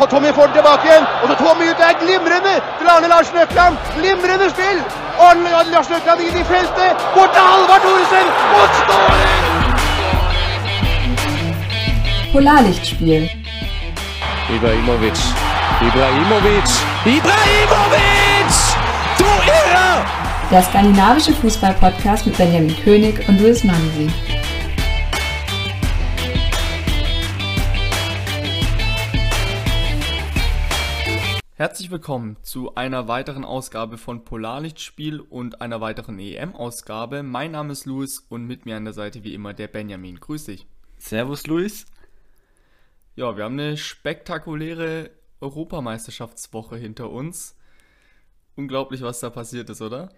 Og Tommy får den tilbake igjen. Og så Tommy ut der glimrende til Arne Larsen Økland. Glimrende spill. Arne Larsen Økland inn i feltet. Bort til Halvard Thoresen. Og skåring! Polarlichtspiel. Ibrahimovic. Ibrahimovic. Ibrahimovic! Du Irrer! Der skandinavische Fußball-Podcast mit Benjamin König und Luis Mansi. Herzlich willkommen zu einer weiteren Ausgabe von Polarlichtspiel und einer weiteren EM-Ausgabe. Mein Name ist Luis und mit mir an der Seite wie immer der Benjamin. Grüß dich. Servus, Luis. Ja, wir haben eine spektakuläre Europameisterschaftswoche hinter uns. Unglaublich, was da passiert ist, oder?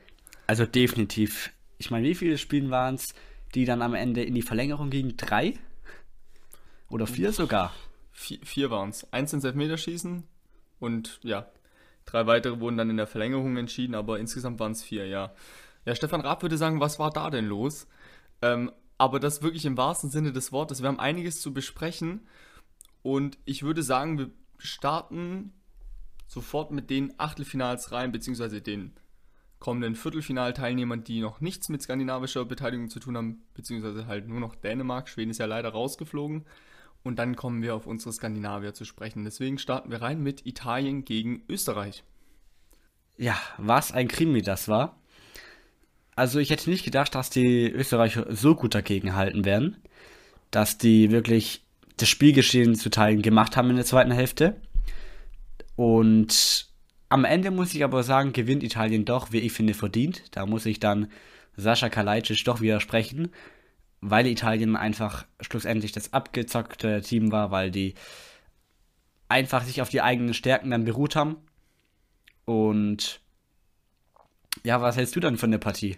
Also definitiv. Ich meine, wie viele Spiele waren es, die dann am Ende in die Verlängerung gingen? Drei? Oder vier sogar? Vier, vier waren es. Eins ins Elfmeterschießen und ja, drei weitere wurden dann in der Verlängerung entschieden, aber insgesamt waren es vier, ja. Ja, Stefan Raab würde sagen, was war da denn los? Ähm, aber das wirklich im wahrsten Sinne des Wortes. Wir haben einiges zu besprechen und ich würde sagen, wir starten sofort mit den Achtelfinals rein, beziehungsweise den kommenden Viertelfinalteilnehmern, die noch nichts mit skandinavischer Beteiligung zu tun haben, beziehungsweise halt nur noch Dänemark. Schweden ist ja leider rausgeflogen. Und dann kommen wir auf unsere Skandinavier zu sprechen. Deswegen starten wir rein mit Italien gegen Österreich. Ja, was ein Krimi das war. Also ich hätte nicht gedacht, dass die Österreicher so gut dagegen halten werden, dass die wirklich das Spielgeschehen zu Teilen gemacht haben in der zweiten Hälfte. Und am Ende muss ich aber sagen, gewinnt Italien doch, wie ich finde, verdient. Da muss ich dann Sascha Kalajdzic doch widersprechen, weil Italien einfach schlussendlich das abgezockte Team war, weil die einfach sich auf die eigenen Stärken dann beruht haben. Und ja, was hältst du dann von der Partie?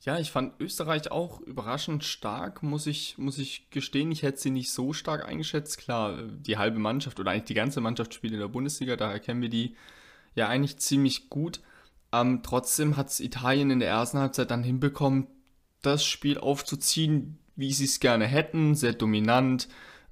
Ja, ich fand Österreich auch überraschend stark, muss ich, muss ich gestehen. Ich hätte sie nicht so stark eingeschätzt. Klar, die halbe Mannschaft oder eigentlich die ganze Mannschaft spielt in der Bundesliga, daher kennen wir die ja eigentlich ziemlich gut. Ähm, trotzdem hat es Italien in der ersten Halbzeit dann hinbekommen, das Spiel aufzuziehen, wie sie es gerne hätten, sehr dominant.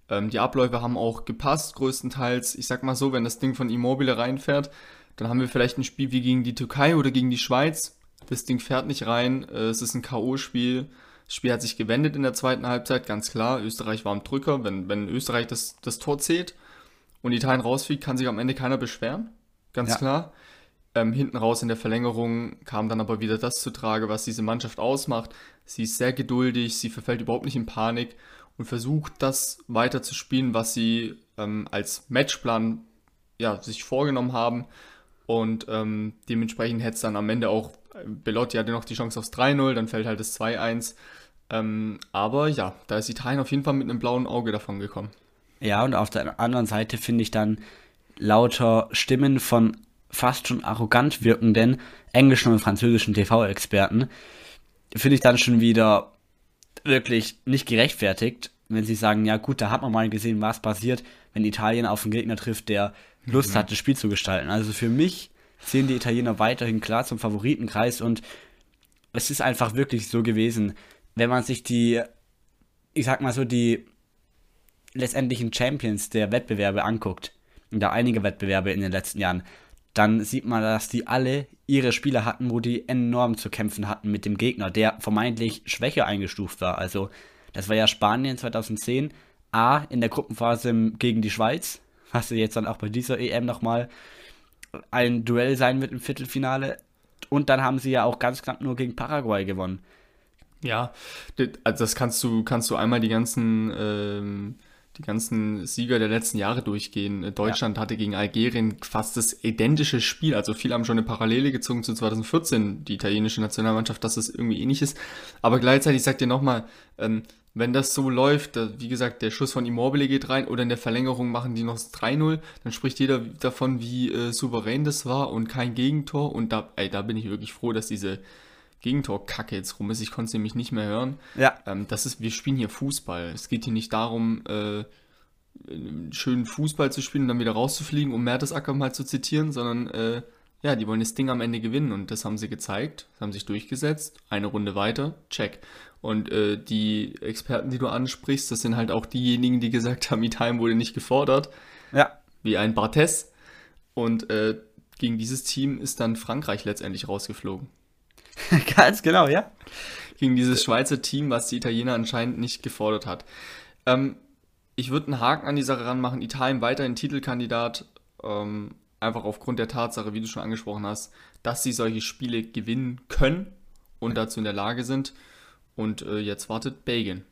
Ähm, die Abläufe haben auch gepasst, größtenteils. Ich sag mal so, wenn das Ding von Immobile reinfährt, dann haben wir vielleicht ein Spiel wie gegen die Türkei oder gegen die Schweiz das Ding fährt nicht rein. Äh, es ist ein K.O.-Spiel. Das Spiel hat sich gewendet in der zweiten Halbzeit, ganz klar. Österreich war am Drücker. Wenn, wenn Österreich das, das Tor zählt und Italien rausfliegt, kann sich am Ende keiner beschweren. Ganz ja. klar. Ähm, hinten raus in der Verlängerung kam dann aber wieder das zu Trage, was diese Mannschaft ausmacht. Sie ist sehr geduldig, sie verfällt überhaupt nicht in Panik und versucht das weiter zu spielen, was sie ähm, als Matchplan ja, sich vorgenommen haben. Und ähm, dementsprechend hätte es dann am Ende auch Belotti hatte noch die Chance aufs 3-0, dann fällt halt das 2-1. Ähm, aber ja, da ist Italien auf jeden Fall mit einem blauen Auge davon gekommen. Ja, und auf der anderen Seite finde ich dann lauter Stimmen von fast schon arrogant wirkenden englischen und französischen TV-Experten, finde ich dann schon wieder wirklich nicht gerechtfertigt, wenn sie sagen, ja gut, da hat man mal gesehen, was passiert, wenn Italien auf einen Gegner trifft, der Lust mhm. hat, das Spiel zu gestalten. Also für mich sehen die Italiener weiterhin klar zum Favoritenkreis und es ist einfach wirklich so gewesen, wenn man sich die, ich sag mal so, die letztendlichen Champions der Wettbewerbe anguckt, da einige Wettbewerbe in den letzten Jahren, dann sieht man, dass die alle ihre Spieler hatten, wo die enorm zu kämpfen hatten mit dem Gegner, der vermeintlich schwächer eingestuft war. Also, das war ja Spanien 2010, A in der Gruppenphase gegen die Schweiz, was jetzt dann auch bei dieser EM nochmal ein Duell sein wird im Viertelfinale. Und dann haben sie ja auch ganz knapp nur gegen Paraguay gewonnen. Ja, also das kannst du, kannst du einmal die ganzen, ähm, die ganzen Sieger der letzten Jahre durchgehen. Deutschland ja. hatte gegen Algerien fast das identische Spiel. Also viele haben schon eine Parallele gezogen zu 2014, die italienische Nationalmannschaft, dass es irgendwie ähnlich ist. Aber gleichzeitig sagt dir nochmal, ähm, wenn das so läuft, wie gesagt, der Schuss von Immobile geht rein oder in der Verlängerung machen die noch 3-0, dann spricht jeder davon, wie äh, souverän das war und kein Gegentor. Und da, ey, da bin ich wirklich froh, dass diese Gegentor-Kacke jetzt rum ist. Ich konnte sie nämlich nicht mehr hören. Ja. Ähm, das ist, wir spielen hier Fußball. Es geht hier nicht darum, äh, schönen Fußball zu spielen und dann wieder rauszufliegen, um Mertesacker mal zu zitieren, sondern äh, ja, die wollen das Ding am Ende gewinnen und das haben sie gezeigt, haben sich durchgesetzt, eine Runde weiter, check. Und äh, die Experten, die du ansprichst, das sind halt auch diejenigen, die gesagt haben, Italien wurde nicht gefordert. Ja. Wie ein Barthez. Und äh, gegen dieses Team ist dann Frankreich letztendlich rausgeflogen. Ganz genau, ja. Gegen dieses Schweizer Team, was die Italiener anscheinend nicht gefordert hat. Ähm, ich würde einen Haken an die Sache ranmachen. Italien weiterhin Titelkandidat. Ähm, einfach aufgrund der Tatsache, wie du schon angesprochen hast, dass sie solche Spiele gewinnen können und dazu in der Lage sind. Und äh, jetzt wartet Belgien.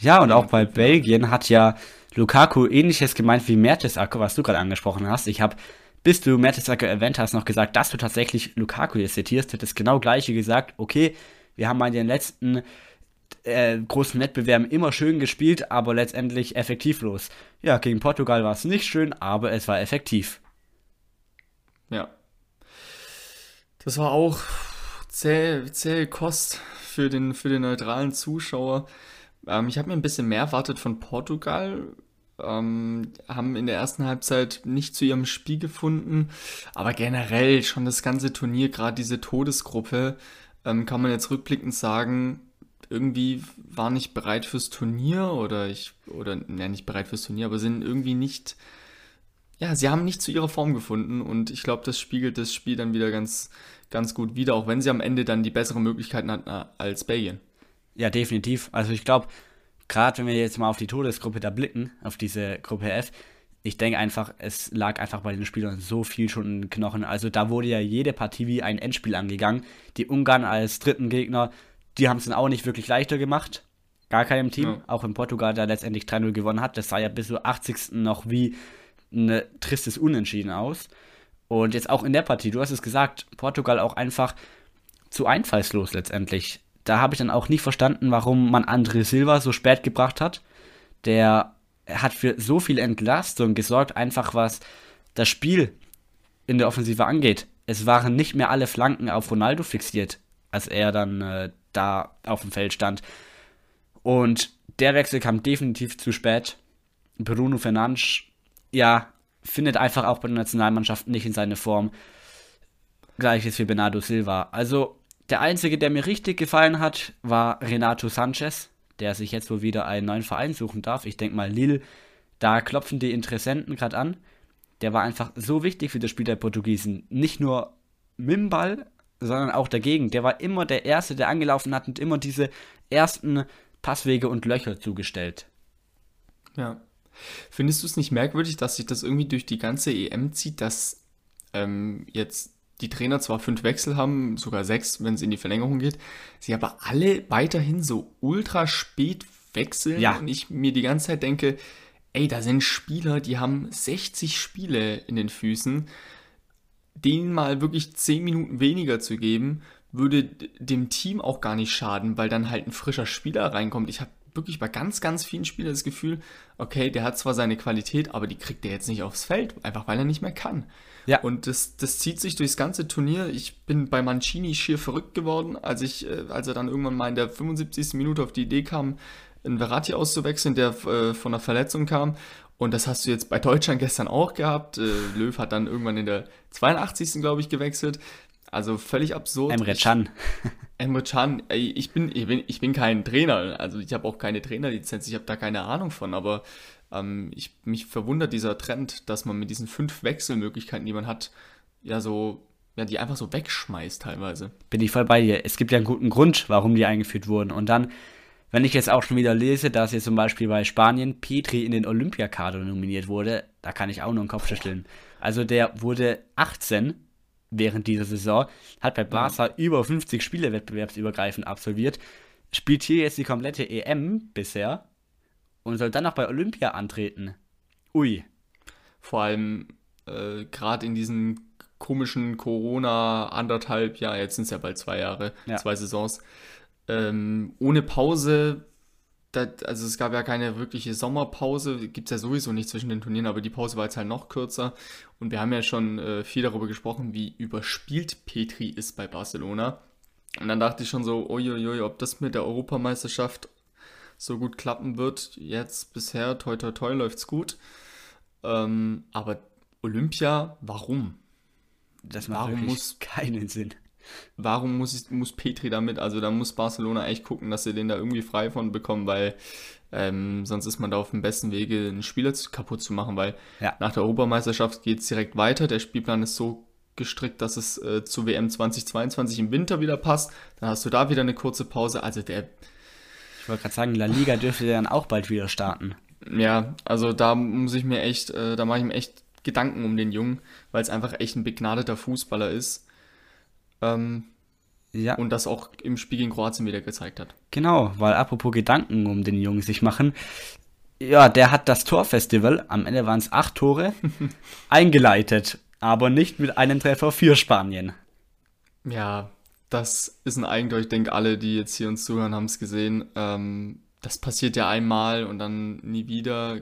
Ja, und auch bei Belgien hat ja Lukaku ähnliches gemeint wie Mertesacker, was du gerade angesprochen hast. Ich habe, bis du Mertesacker erwähnt hast, noch gesagt, dass du tatsächlich Lukaku jetzt zitierst, hättest genau gleiche gesagt. Okay, wir haben mal den letzten äh, großen Wettbewerben immer schön gespielt, aber letztendlich effektivlos. Ja, gegen Portugal war es nicht schön, aber es war effektiv. Ja. Das war auch zäh, zäh Kost für den, für den neutralen Zuschauer. Ähm, ich habe mir ein bisschen mehr erwartet von Portugal. Ähm, haben in der ersten Halbzeit nicht zu ihrem Spiel gefunden, aber generell schon das ganze Turnier, gerade diese Todesgruppe, ähm, kann man jetzt rückblickend sagen, irgendwie war nicht bereit fürs Turnier oder ich, oder, ja, nicht bereit fürs Turnier, aber sind irgendwie nicht, ja, sie haben nicht zu ihrer Form gefunden und ich glaube, das spiegelt das Spiel dann wieder ganz, ganz gut wider, auch wenn sie am Ende dann die besseren Möglichkeiten hatten äh, als Belgien. Ja, definitiv. Also ich glaube, gerade wenn wir jetzt mal auf die Todesgruppe da blicken, auf diese Gruppe F, ich denke einfach, es lag einfach bei den Spielern so viel schon in den Knochen. Also da wurde ja jede Partie wie ein Endspiel angegangen. Die Ungarn als dritten Gegner, die haben es dann auch nicht wirklich leichter gemacht. Gar keinem Team. Ja. Auch in Portugal, der letztendlich 3-0 gewonnen hat. Das sah ja bis zur 80. noch wie ein tristes Unentschieden aus. Und jetzt auch in der Partie, du hast es gesagt, Portugal auch einfach zu einfallslos letztendlich da habe ich dann auch nicht verstanden, warum man André Silva so spät gebracht hat. Der hat für so viel Entlastung gesorgt, einfach was das Spiel in der Offensive angeht. Es waren nicht mehr alle Flanken auf Ronaldo fixiert, als er dann äh, da auf dem Feld stand. Und der Wechsel kam definitiv zu spät. Bruno Fernandes, ja, findet einfach auch bei der Nationalmannschaft nicht in seine Form. Gleiches wie Bernardo Silva. Also der einzige, der mir richtig gefallen hat, war Renato Sanchez, der sich jetzt wohl wieder einen neuen Verein suchen darf. Ich denke mal, Lille, da klopfen die Interessenten gerade an. Der war einfach so wichtig für das Spiel der Portugiesen. Nicht nur mit dem Ball, sondern auch dagegen. Der war immer der Erste, der angelaufen hat und immer diese ersten Passwege und Löcher zugestellt. Ja. Findest du es nicht merkwürdig, dass sich das irgendwie durch die ganze EM zieht, dass ähm, jetzt die Trainer zwar fünf Wechsel haben, sogar sechs, wenn es in die Verlängerung geht, sie aber alle weiterhin so ultra spät wechseln ja. und ich mir die ganze Zeit denke, ey, da sind Spieler, die haben 60 Spiele in den Füßen, denen mal wirklich 10 Minuten weniger zu geben, würde dem Team auch gar nicht schaden, weil dann halt ein frischer Spieler reinkommt. Ich habe wirklich bei ganz, ganz vielen Spielern das Gefühl, okay, der hat zwar seine Qualität, aber die kriegt er jetzt nicht aufs Feld, einfach weil er nicht mehr kann. Ja. Und das, das zieht sich durchs ganze Turnier. Ich bin bei Mancini schier verrückt geworden, als ich, äh, als er dann irgendwann mal in der 75. Minute auf die Idee kam, einen Verratti auszuwechseln, der äh, von einer Verletzung kam. Und das hast du jetzt bei Deutschland gestern auch gehabt. Äh, Löw hat dann irgendwann in der 82. glaube ich gewechselt. Also völlig absurd. Emre Can. Emre Can, ey, ich bin, ich bin, ich bin kein Trainer. Also ich habe auch keine Trainerlizenz. Ich habe da keine Ahnung von. Aber ähm, ich, mich verwundert dieser Trend, dass man mit diesen fünf Wechselmöglichkeiten, die man hat, ja so, ja, die einfach so wegschmeißt teilweise. Bin ich voll bei dir. Es gibt ja einen guten Grund, warum die eingeführt wurden. Und dann, wenn ich jetzt auch schon wieder lese, dass jetzt zum Beispiel bei Spanien Petri in den Olympiakader nominiert wurde, da kann ich auch nur einen Kopf schütteln. Also der wurde 18 während dieser Saison, hat bei Barca ja. über 50 Spiele wettbewerbsübergreifend absolviert, spielt hier jetzt die komplette EM bisher und soll dann noch bei Olympia antreten. Ui. Vor allem äh, gerade in diesen komischen Corona anderthalb Jahr, jetzt sind es ja bald zwei Jahre, ja. zwei Saisons, ähm, ohne Pause. Das, also es gab ja keine wirkliche Sommerpause, gibt es ja sowieso nicht zwischen den Turnieren, aber die Pause war jetzt halt noch kürzer. Und wir haben ja schon äh, viel darüber gesprochen, wie überspielt Petri ist bei Barcelona. Und dann dachte ich schon so, uiuiui, ob das mit der Europameisterschaft so gut klappen wird. Jetzt bisher, toi toi toi, läuft's gut. Ähm, aber Olympia, warum? Das macht warum muss keinen Sinn. warum muss, ich, muss Petri damit? Also da muss Barcelona echt gucken, dass sie den da irgendwie frei von bekommen, weil ähm, sonst ist man da auf dem besten Wege, einen Spieler zu, kaputt zu machen, weil Ja. nach der Europameisterschaft geht es direkt weiter. Der Spielplan ist so gestrickt, dass es äh, zu WM 2022 im Winter wieder passt. Dann hast du da wieder eine kurze Pause. Also der, Ich wollte gerade sagen, La Liga dürfte dann auch bald wieder starten. ja, also da muss ich mir echt, äh, da mache ich mir echt Gedanken um den Jungen, weil es einfach echt ein begnadeter Fußballer ist. Ähm, Ja. und das auch im Spiel gegen Kroatien wieder gezeigt hat. Genau, weil apropos Gedanken um den Jungen sich machen. Ja, der hat das Torfestival, am Ende waren es acht Tore, eingeleitet, aber nicht mit einem Treffer für Spanien. Ja, das ist ein Eigentor. Ich denke, alle, die jetzt hier uns zuhören, haben es gesehen. Ähm, das passiert ja einmal und dann nie wieder.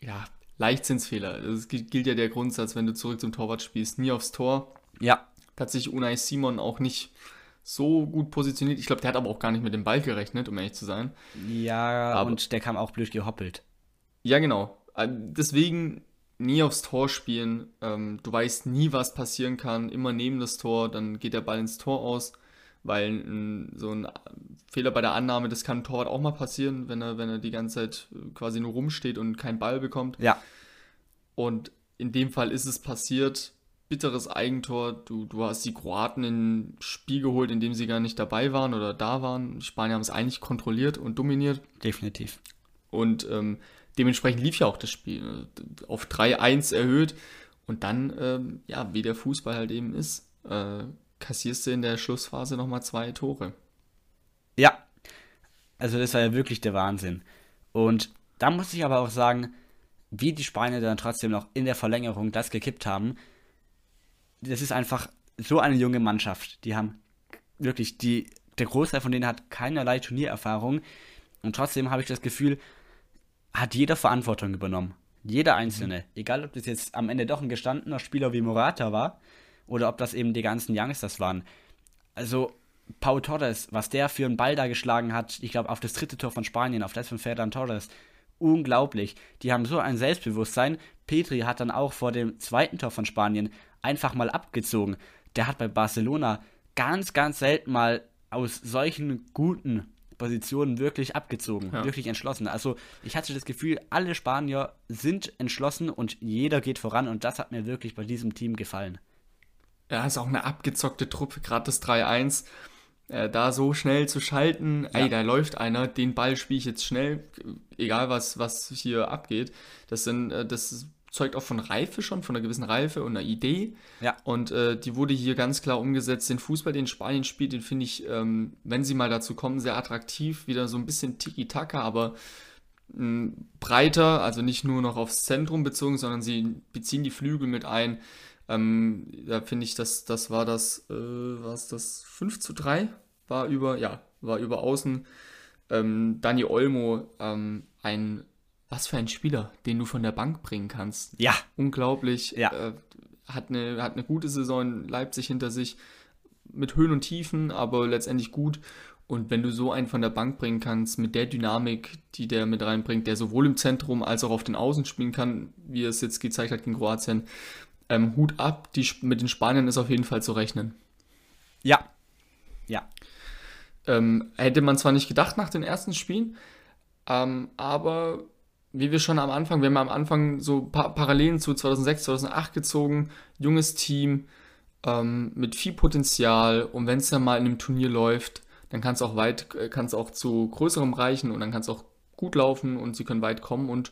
Ja, Leichtsinnsfehler. Es gilt ja der Grundsatz, wenn du zurück zum Torwart spielst, nie aufs Tor. Ja, hat sich Unai Simon auch nicht so gut positioniert. Ich glaube, der hat aber auch gar nicht mit dem Ball gerechnet, um ehrlich zu sein. ja, Aber- und der kam auch blöd gehoppelt. Ja, genau. Äh, Deswegen nie aufs Tor spielen. Ähm, du weißt nie, was passieren kann. Immer neben das Tor, dann geht der Ball ins Tor aus. Weil ein, so ein Fehler bei der Annahme, das kann ein Torwart auch mal passieren, wenn er, wenn er die ganze Zeit äh, quasi nur rumsteht und keinen Ball bekommt. Ja, Und in dem Fall ist es passiert. Bitteres Eigentor. Du, du hast die Kroaten in Spiel geholt, in dem sie gar nicht dabei waren oder da waren. Die Spanier haben es eigentlich kontrolliert und dominiert. definitiv. Und ähm, dementsprechend lief ja auch das Spiel äh, auf 3-1 erhöht. Und dann, ähm, ja, wie der Fußball halt eben ist, äh, kassierst du in der Schlussphase nochmal zwei Tore. Ja, also das war ja wirklich der Wahnsinn. Und da muss ich aber auch sagen, wie die Spanier dann trotzdem noch in der Verlängerung das gekippt haben, das ist einfach so eine junge Mannschaft. Die haben wirklich, die, der Großteil von denen hat keinerlei Turniererfahrung und trotzdem habe ich das Gefühl, hat jeder Verantwortung übernommen. Jeder Einzelne. Egal, ob das jetzt am Ende doch ein gestandener Spieler wie Morata war oder ob das eben die ganzen Youngsters waren. Also, Pau Torres, was der für einen Ball da geschlagen hat, ich glaube, auf das dritte Tor von Spanien, auf das von Ferran Torres, unglaublich. Die haben so ein Selbstbewusstsein. Petri hat dann auch vor dem zweiten Tor von Spanien einfach mal abgezogen. Der hat bei Barcelona ganz, ganz selten mal aus solchen guten Positionen wirklich abgezogen, Ja. wirklich entschlossen. Also ich hatte das Gefühl, alle Spanier sind entschlossen und jeder geht voran und das hat mir wirklich bei diesem Team gefallen. Ja, ist auch eine abgezockte Truppe, gerade das 3-1. Äh, da so schnell zu schalten, ey, da läuft einer, den Ball spiele ich jetzt schnell, egal was, was hier abgeht. Das sind, äh, das zeugt auch von Reife schon, von einer gewissen Reife und einer Idee. Ja. Und äh, die wurde hier ganz klar umgesetzt. Den Fußball, den Spanien spielt, den finde ich, ähm, wenn sie mal dazu kommen, sehr attraktiv. Wieder so ein bisschen Tiki-Taka, aber mh, breiter, also nicht nur noch aufs Zentrum bezogen, sondern sie beziehen die Flügel mit ein. Ähm, da finde ich, dass das war das, äh, war es das 5 zu 3? War über, ja, war über außen. Ähm, Dani Olmo, ähm, ein, was für ein Spieler, den du von der Bank bringen kannst. Ja, Unglaublich. Ja. Äh, hat, eine, hat eine gute Saison in Leipzig hinter sich. Mit Höhen und Tiefen, aber letztendlich gut. Und wenn du so einen von der Bank bringen kannst, mit der Dynamik, die der mit reinbringt, der sowohl im Zentrum als auch auf den Außen spielen kann, wie er es jetzt gezeigt hat gegen Kroatien, ähm, Hut ab, die, mit den Spaniern ist auf jeden Fall zu rechnen. ja, ja. Ähm, hätte man zwar nicht gedacht nach den ersten Spielen, ähm, aber wie wir schon am Anfang, wir haben am Anfang so pa Parallelen zu 2006, 2008 gezogen, junges Team ähm, mit viel Potenzial und wenn es dann mal in einem Turnier läuft, dann kann es auch weit, kann es auch zu größerem reichen und dann kann es auch gut laufen und sie können weit kommen und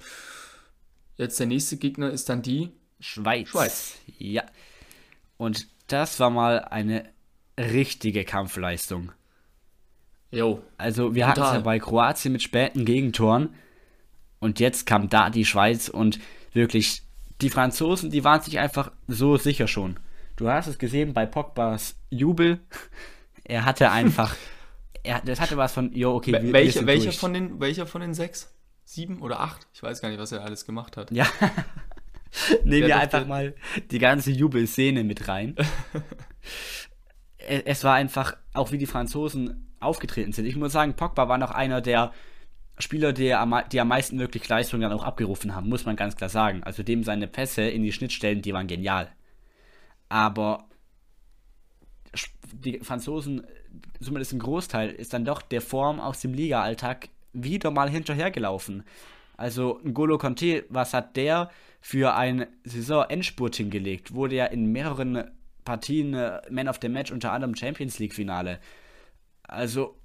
jetzt der nächste Gegner ist dann die Schweiz. Schweiz. Ja. Und das war mal eine richtige Kampfleistung. Jo, Also wir hatten es ja bei Kroatien mit späten Gegentoren und jetzt kam da die Schweiz und wirklich die Franzosen, die waren sich einfach so sicher schon. Du hast es gesehen bei Pogbas Jubel. Er hatte einfach, er, das hatte was von, jo, okay, wir, wir welcher, durch. von den, welcher von den sechs? Sieben oder acht? Ich weiß gar nicht, was er alles gemacht hat. Ja. Nehmen wir einfach mal die ganze Jubelszene mit rein. es war einfach, auch wie die Franzosen aufgetreten sind. Ich muss sagen, Pogba war noch einer der Spieler, die am, die am meisten wirklich Leistung dann auch abgerufen haben, muss man ganz klar sagen. Also dem seine Pässe in die Schnittstellen, die waren genial. Aber die Franzosen, zumindest ein Großteil, ist dann doch der Form aus dem Liga-Alltag wieder mal hinterhergelaufen. Also N'Golo Conte, was hat der für ein Saison-Endspurt hingelegt? Wurde ja in mehreren Partien äh, Man of the Match, unter anderem Champions League-Finale. Also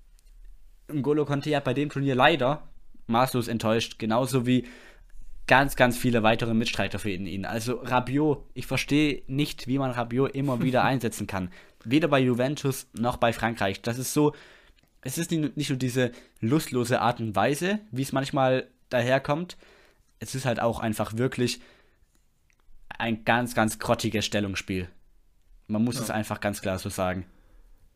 N'Golo Conte hat bei dem Turnier leider maßlos enttäuscht, genauso wie ganz, ganz viele weitere Mitstreiter für ihn. Also Rabiot, ich verstehe nicht, wie man Rabiot immer wieder einsetzen kann. Weder bei Juventus noch bei Frankreich. Das ist so, es ist nicht nur diese lustlose Art und Weise, wie es manchmal daherkommt. Es ist halt auch einfach wirklich ein ganz, ganz grottiges Stellungsspiel. Man muss ja. es einfach ganz klar so sagen.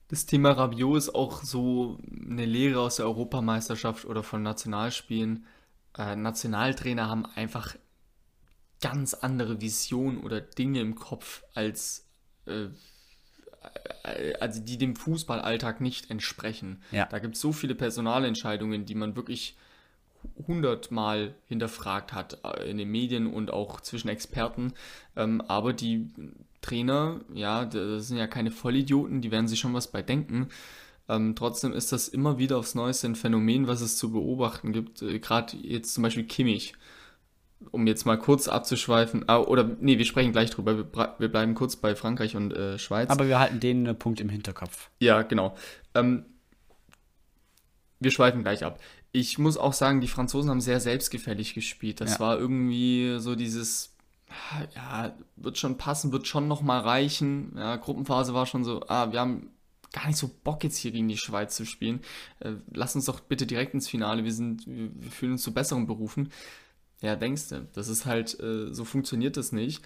Das Thema Rabiot ist auch so eine Lehre aus der Europameisterschaft oder von Nationalspielen. Äh, Nationaltrainer haben einfach ganz andere Visionen oder Dinge im Kopf als äh, also die dem Fußballalltag nicht entsprechen. Ja. Da gibt es so viele Personalentscheidungen, die man wirklich hundertmal hinterfragt hat äh, in den Medien und auch zwischen Experten. Ähm, aber die Trainer, ja, das sind ja keine Vollidioten, die werden sich schon was bei denken. Ähm, trotzdem ist das immer wieder aufs Neueste ein Phänomen, was es zu beobachten gibt. Äh, Gerade jetzt zum Beispiel Kimmich um jetzt mal kurz abzuschweifen, ah, oder nee, wir sprechen gleich drüber, wir, wir bleiben kurz bei Frankreich und äh, Schweiz. Aber wir halten den äh, Punkt im Hinterkopf. Ja, genau. Ähm, wir schweifen gleich ab. Ich muss auch sagen, die Franzosen haben sehr selbstgefällig gespielt. Das ja. war irgendwie so dieses, ja, wird schon passen, wird schon nochmal reichen. Ja, Gruppenphase war schon so, ah, wir haben gar nicht so Bock jetzt hier gegen die Schweiz zu spielen. Äh, lass uns doch bitte direkt ins Finale, wir sind, wir, wir fühlen uns zu besseren Berufen. Ja, denkst du, das ist halt, äh, so funktioniert das nicht.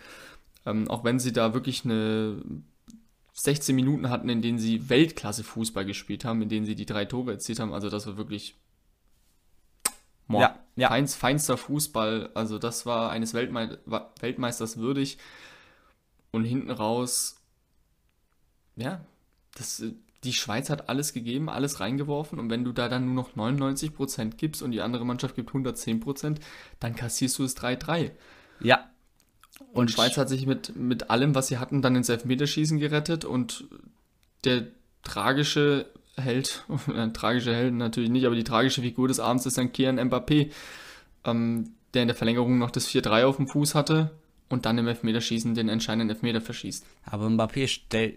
Ähm, auch wenn sie da wirklich eine 16 Minuten hatten, in denen sie Weltklasse-Fußball gespielt haben, in denen sie die drei Tore erzielt haben. Also das war wirklich boah, ja, ja. Feinst, feinster Fußball. Also das war eines Weltme Weltmeisters würdig. Und hinten raus, ja, das, die Schweiz hat alles gegeben, alles reingeworfen und wenn du da dann nur noch 99% gibst und die andere Mannschaft gibt 110%, dann kassierst du es 3-3. Ja. Und, und Schweiz hat sich mit, mit allem, was sie hatten, dann ins Elfmeterschießen gerettet und der tragische Held, äh, tragische Held natürlich nicht, aber die tragische Figur des Abends ist dann Kian Mbappé, ähm, der in der Verlängerung noch das 4-3 auf dem Fuß hatte und dann im Elfmeterschießen den entscheidenden Elfmeter verschießt. Aber Mbappé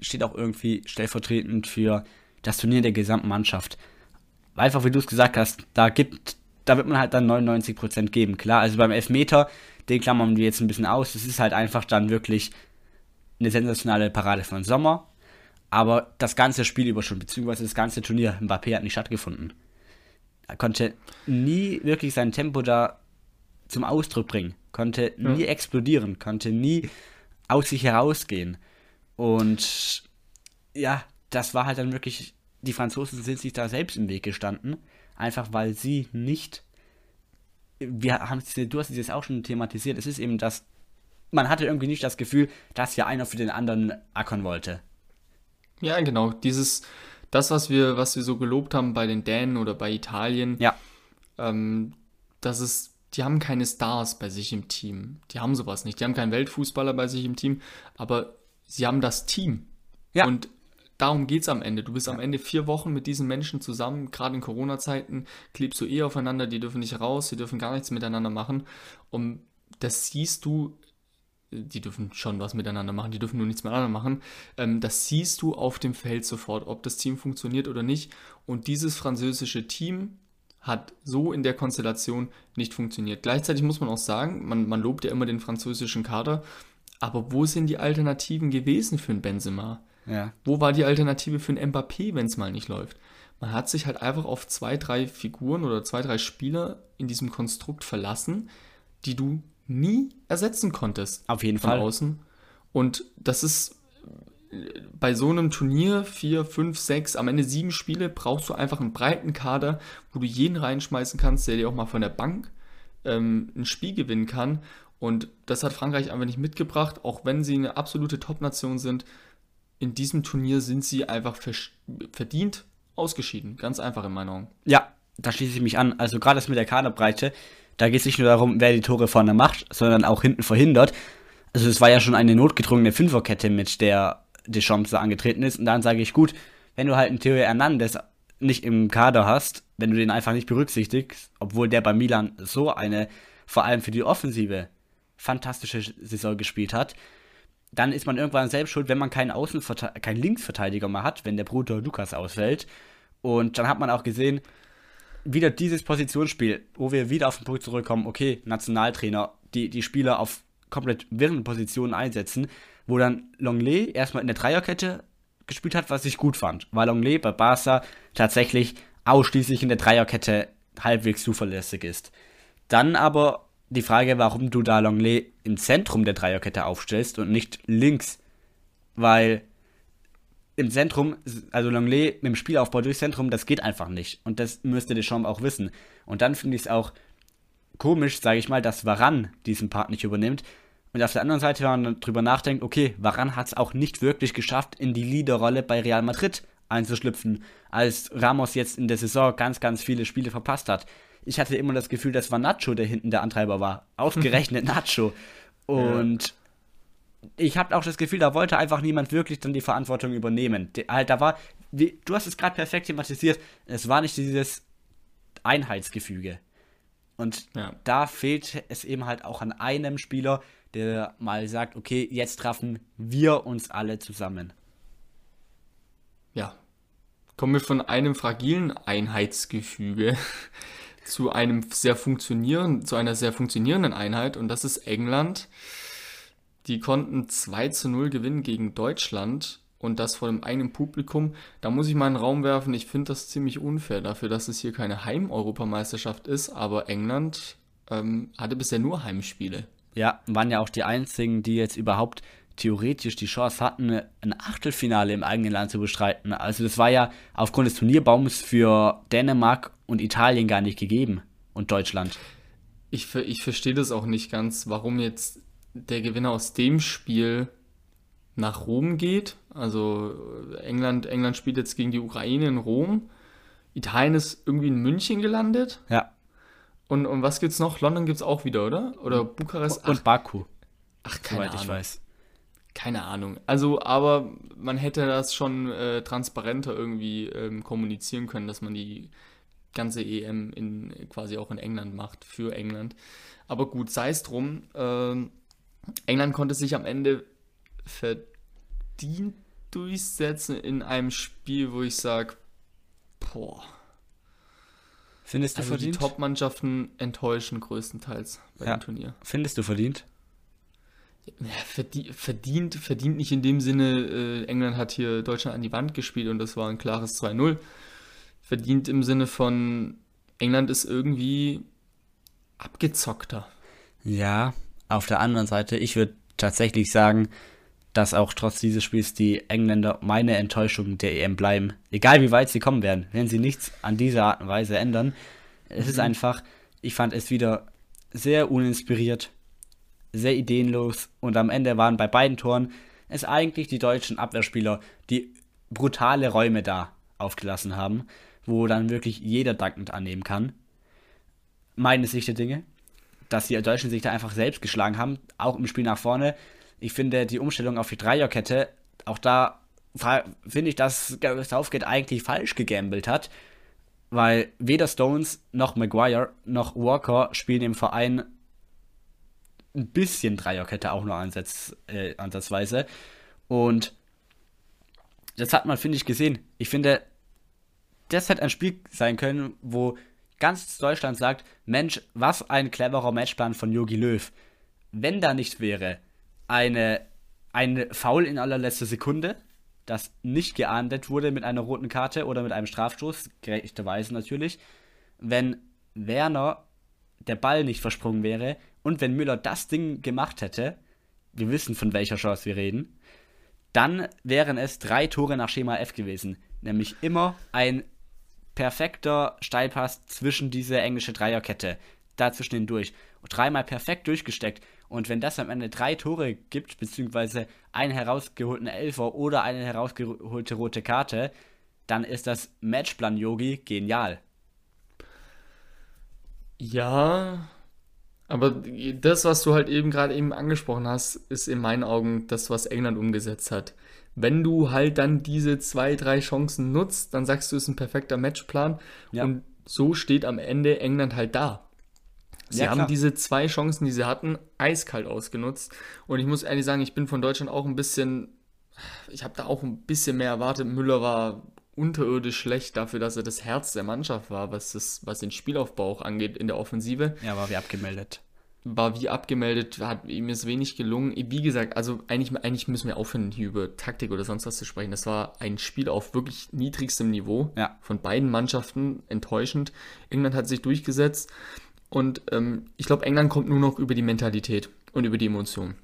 steht auch irgendwie stellvertretend für das Turnier der gesamten Mannschaft. Einfach wie du es gesagt hast, da gibt, da wird man halt dann 99% geben. Klar, also beim Elfmeter, den klammern wir jetzt ein bisschen aus. Das ist halt einfach dann wirklich eine sensationale Parade von Sommer. Aber das ganze Spiel über schon, beziehungsweise das ganze Turnier, Mbappé hat nicht stattgefunden. Er konnte nie wirklich sein Tempo da zum Ausdruck bringen konnte nie ja. explodieren, konnte nie aus sich herausgehen. Und ja, das war halt dann wirklich, die Franzosen sind sich da selbst im Weg gestanden, einfach weil sie nicht, wir haben du hast es jetzt auch schon thematisiert, es ist eben das, man hatte irgendwie nicht das Gefühl, dass ja einer für den anderen ackern wollte. Ja, genau, dieses, das, was wir, was wir so gelobt haben bei den Dänen oder bei Italien, ja. ähm, dass es die haben keine Stars bei sich im Team. Die haben sowas nicht. Die haben keinen Weltfußballer bei sich im Team, aber sie haben das Team. Ja. Und darum geht es am Ende. Du bist ja. am Ende vier Wochen mit diesen Menschen zusammen, gerade in Corona-Zeiten, klebst du eh aufeinander, die dürfen nicht raus, die dürfen gar nichts miteinander machen. Und das siehst du, die dürfen schon was miteinander machen, die dürfen nur nichts miteinander machen. Ähm, das siehst du auf dem Feld sofort, ob das Team funktioniert oder nicht. Und dieses französische Team hat so in der Konstellation nicht funktioniert. Gleichzeitig muss man auch sagen, man, man lobt ja immer den französischen Kader, aber wo sind die Alternativen gewesen für einen Benzema? Ja. Wo war die Alternative für einen Mbappé, wenn es mal nicht läuft? Man hat sich halt einfach auf zwei, drei Figuren oder zwei, drei Spieler in diesem Konstrukt verlassen, die du nie ersetzen konntest. Auf jeden Fall. Außen. Und das ist bei so einem Turnier, vier, fünf, sechs, am Ende sieben Spiele, brauchst du einfach einen breiten Kader, wo du jeden reinschmeißen kannst, der dir auch mal von der Bank ähm, ein Spiel gewinnen kann. Und das hat Frankreich einfach nicht mitgebracht, auch wenn sie eine absolute Top-Nation sind. In diesem Turnier sind sie einfach verdient ausgeschieden. Ganz einfach in meiner Meinung. Ja, da schließe ich mich an. Also gerade das mit der Kaderbreite, da geht es nicht nur darum, wer die Tore vorne macht, sondern auch hinten verhindert. Also es war ja schon eine notgedrungene Fünferkette mit der Deschamps da angetreten ist. Und dann sage ich, gut, wenn du halt einen Theo Hernandez nicht im Kader hast, wenn du den einfach nicht berücksichtigst, obwohl der bei Milan so eine, vor allem für die Offensive, fantastische Saison gespielt hat, dann ist man irgendwann selbst schuld, wenn man keinen, Außenverte keinen Linksverteidiger mehr hat, wenn der Bruder Lukas ausfällt. Und dann hat man auch gesehen, wieder dieses Positionsspiel, wo wir wieder auf den Punkt zurückkommen, okay, Nationaltrainer, die, die Spieler auf komplett wirren Positionen einsetzen, wo dann Longley erstmal in der Dreierkette gespielt hat, was ich gut fand, weil Longley bei Barca tatsächlich ausschließlich in der Dreierkette halbwegs zuverlässig ist. Dann aber die Frage, warum du da Longley im Zentrum der Dreierkette aufstellst und nicht links, weil im Zentrum, also Longley mit dem Spielaufbau durchs Zentrum, das geht einfach nicht. Und das müsste Deschamps auch wissen. Und dann finde ich es auch komisch, sage ich mal, dass Varan diesen Part nicht übernimmt. Und auf der anderen Seite, wenn man drüber nachdenkt, okay, Varan hat es auch nicht wirklich geschafft, in die Leaderrolle bei Real Madrid einzuschlüpfen, als Ramos jetzt in der Saison ganz, ganz viele Spiele verpasst hat. Ich hatte immer das Gefühl, das war Nacho, der hinten der Antreiber war. Ausgerechnet Nacho. Und. Ich habe auch das Gefühl, da wollte einfach niemand wirklich dann die Verantwortung übernehmen. Halt, da war, wie, du hast es gerade perfekt thematisiert, es war nicht dieses Einheitsgefüge. Und ja. da fehlt es eben halt auch an einem Spieler, der mal sagt, okay, jetzt treffen wir uns alle zusammen. Ja. Kommen wir von einem fragilen Einheitsgefüge zu einem sehr funktionieren, zu einer sehr funktionierenden Einheit und das ist England. Die konnten 2 zu 0 gewinnen gegen Deutschland und das vor dem eigenen Publikum. Da muss ich mal einen Raum werfen. Ich finde das ziemlich unfair dafür, dass es hier keine Heim-Europameisterschaft ist, aber England ähm, hatte bisher nur Heimspiele. Ja, waren ja auch die einzigen, die jetzt überhaupt theoretisch die Chance hatten, ein Achtelfinale im eigenen Land zu bestreiten. Also das war ja aufgrund des Turnierbaums für Dänemark und Italien gar nicht gegeben und Deutschland. Ich, ich verstehe das auch nicht ganz, warum jetzt der Gewinner aus dem Spiel nach Rom geht. Also England, England spielt jetzt gegen die Ukraine in Rom. Italien ist irgendwie in München gelandet. Ja. Und, und was gibt's noch? London gibt's auch wieder, oder? Oder Bukarest? Ach, und Baku. Ach, keine Soweit Ahnung. ich weiß. Keine Ahnung. Also, aber man hätte das schon äh, transparenter irgendwie ähm, kommunizieren können, dass man die ganze EM in, quasi auch in England macht, für England. Aber gut, sei es drum. Ähm, England konnte sich am Ende verdient durchsetzen in einem Spiel, wo ich sage, boah. Findest du also verdient? Die Top-Mannschaften enttäuschen größtenteils bei ja. dem Turnier. Findest du verdient? Ja, verdient, verdient, verdient nicht in dem Sinne, äh, England hat hier Deutschland an die Wand gespielt und das war ein klares 2-0. Verdient im Sinne von, England ist irgendwie abgezockter. Ja, auf der anderen Seite, ich würde tatsächlich sagen, dass auch trotz dieses Spiels die Engländer meine Enttäuschung der EM bleiben. Egal wie weit sie kommen werden, wenn sie nichts an dieser Art und Weise ändern. Es mhm. ist einfach, ich fand es wieder sehr uninspiriert, sehr ideenlos und am Ende waren bei beiden Toren es eigentlich die deutschen Abwehrspieler, die brutale Räume da aufgelassen haben, wo dann wirklich jeder dankend annehmen kann. Meine Sicht der Dinge, dass die Deutschen sich da einfach selbst geschlagen haben, auch im Spiel nach vorne. Ich finde die Umstellung auf die Dreierkette, auch da finde ich, dass Southgate eigentlich falsch gegambelt hat, weil weder Stones noch Maguire noch Walker spielen im Verein ein bisschen Dreierkette auch nur ansatz, äh, ansatzweise. Und das hat man, finde ich, gesehen. Ich finde, das hätte ein Spiel sein können, wo ganz Deutschland sagt, Mensch, was ein cleverer Matchplan von Yogi Löw. Wenn da nicht wäre eine, eine Foul in allerletzter Sekunde, das nicht geahndet wurde mit einer roten Karte oder mit einem Strafstoß, gerechterweise natürlich, wenn Werner der Ball nicht versprungen wäre und wenn Müller das Ding gemacht hätte, wir wissen von welcher Chance wir reden, dann wären es drei Tore nach Schema F gewesen. Nämlich immer ein perfekter Steilpass zwischen diese englische Dreierkette, dazwischen hindurch. Und dreimal perfekt durchgesteckt. Und wenn das am Ende drei Tore gibt, beziehungsweise einen herausgeholten Elfer oder eine herausgeholte rote Karte, dann ist das Matchplan Yogi genial. Ja, aber das, was du halt eben gerade eben angesprochen hast, ist in meinen Augen das, was England umgesetzt hat. Wenn du halt dann diese zwei, drei Chancen nutzt, dann sagst du, es ist ein perfekter Matchplan. Ja. Und so steht am Ende England halt da. Sie Ja, haben klar. diese zwei Chancen, die sie hatten, eiskalt ausgenutzt. Und ich muss ehrlich sagen, ich bin von Deutschland auch ein bisschen, ich habe da auch ein bisschen mehr erwartet. Müller war unterirdisch schlecht dafür, dass er das Herz der Mannschaft war, was, das, was den Spielaufbau auch angeht in der Offensive Ja, war wie abgemeldet. War wie abgemeldet, hat ihm ist wenig gelungen. Wie gesagt, also eigentlich, eigentlich müssen wir aufhören, hier über Taktik oder sonst was zu sprechen. Das war ein Spiel auf wirklich niedrigstem Niveau Ja. von beiden Mannschaften, enttäuschend. England hat sich durchgesetzt und ähm, ich glaube, England kommt nur noch über die Mentalität und über die Emotionen.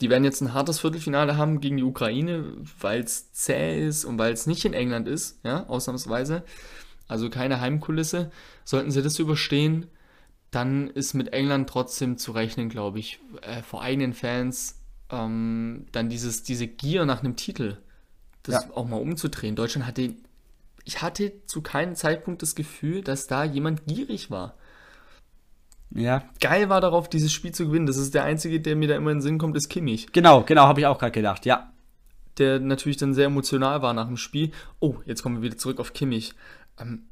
Die werden jetzt ein hartes Viertelfinale haben gegen die Ukraine, weil es zäh ist und weil es nicht in England ist, ja, ausnahmsweise. Also keine Heimkulisse. Sollten sie das überstehen, dann ist mit England trotzdem zu rechnen, glaube ich, äh, vor eigenen Fans. Ähm, dann dieses, diese Gier nach einem Titel, das Ja. auch mal umzudrehen. Deutschland hatte, ich hatte zu keinem Zeitpunkt das Gefühl, dass da jemand gierig war. Ja, Geil war darauf, dieses Spiel zu gewinnen. Das ist der einzige, der mir da immer in den Sinn kommt, ist Kimmich. genau, genau, habe ich auch gerade gedacht. Ja, der natürlich dann sehr emotional war nach dem Spiel. Oh, jetzt kommen wir wieder zurück auf Kimmich. Ähm,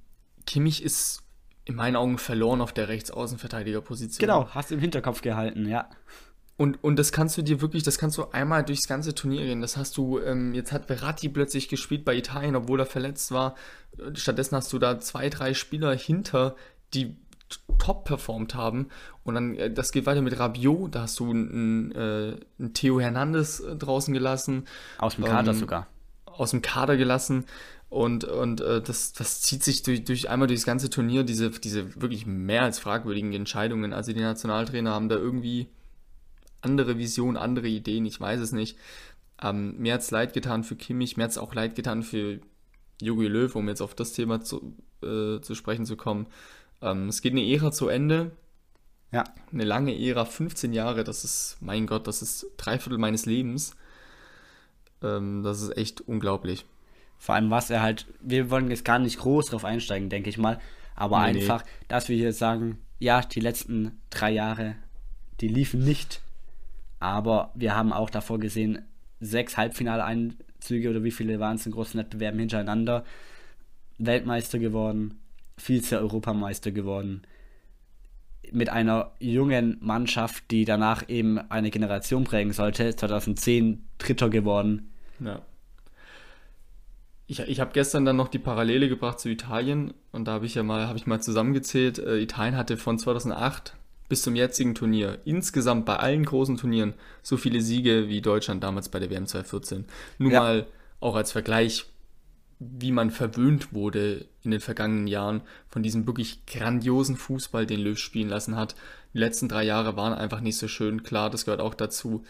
Kimmich ist in meinen Augen verloren auf der Rechtsaußenverteidigerposition. genau, hast du im Hinterkopf gehalten, ja. Und, und das kannst du dir wirklich, das kannst du einmal durchs ganze Turnier gehen. Das hast du, ähm, jetzt hat Verratti plötzlich gespielt bei Italien, obwohl er verletzt war. Stattdessen hast du da zwei, drei Spieler hinter, die top performt haben. Und dann, äh, das geht weiter mit Rabiot, da hast du einen, äh, einen Theo Hernandez äh, draußen gelassen Aus dem Kader Ähm, sogar. aus dem Kader gelassen und, und äh, das, das zieht sich durch, durch einmal durchs ganze Turnier, diese, diese wirklich mehr als fragwürdigen Entscheidungen. Also die Nationaltrainer haben da irgendwie andere Visionen, andere Ideen, ich weiß es nicht. Ähm, mir hat es leid getan für Kimmich, mir hat es auch leid getan für Jogi Löw, um jetzt auf das Thema zu, äh, zu sprechen zu kommen. Ähm, es geht eine Ära zu Ende, Ja, eine lange Ära, 15 Jahre, das ist, mein Gott, das ist drei Viertel meines Lebens. Ähm, das ist echt unglaublich. Vor allem was er halt, wir wollen jetzt gar nicht groß drauf einsteigen, denke ich mal, aber Nee, einfach, dass wir hier sagen, ja, die letzten drei Jahre, die liefen nicht, aber wir haben auch davor gesehen, sechs Halbfinaleinzüge oder wie viele waren es in großen Wettbewerben hintereinander, Weltmeister geworden, Vize-Europameister geworden, mit einer jungen Mannschaft, die danach eben eine Generation prägen sollte, 2010 Dritter geworden. Ja. Ich, ich habe gestern dann noch die Parallele gebracht zu Italien und da habe ich ja mal, habe ich mal zusammengezählt, äh, Italien hatte von 2008 bis zum jetzigen Turnier insgesamt bei allen großen Turnieren so viele Siege wie Deutschland damals bei der WM 2014. Nur Ja. mal auch als Vergleich, wie man verwöhnt wurde in den vergangenen Jahren von diesem wirklich grandiosen Fußball, den Löw spielen lassen hat. Die letzten drei Jahre waren einfach nicht so schön. Klar, das gehört auch dazu.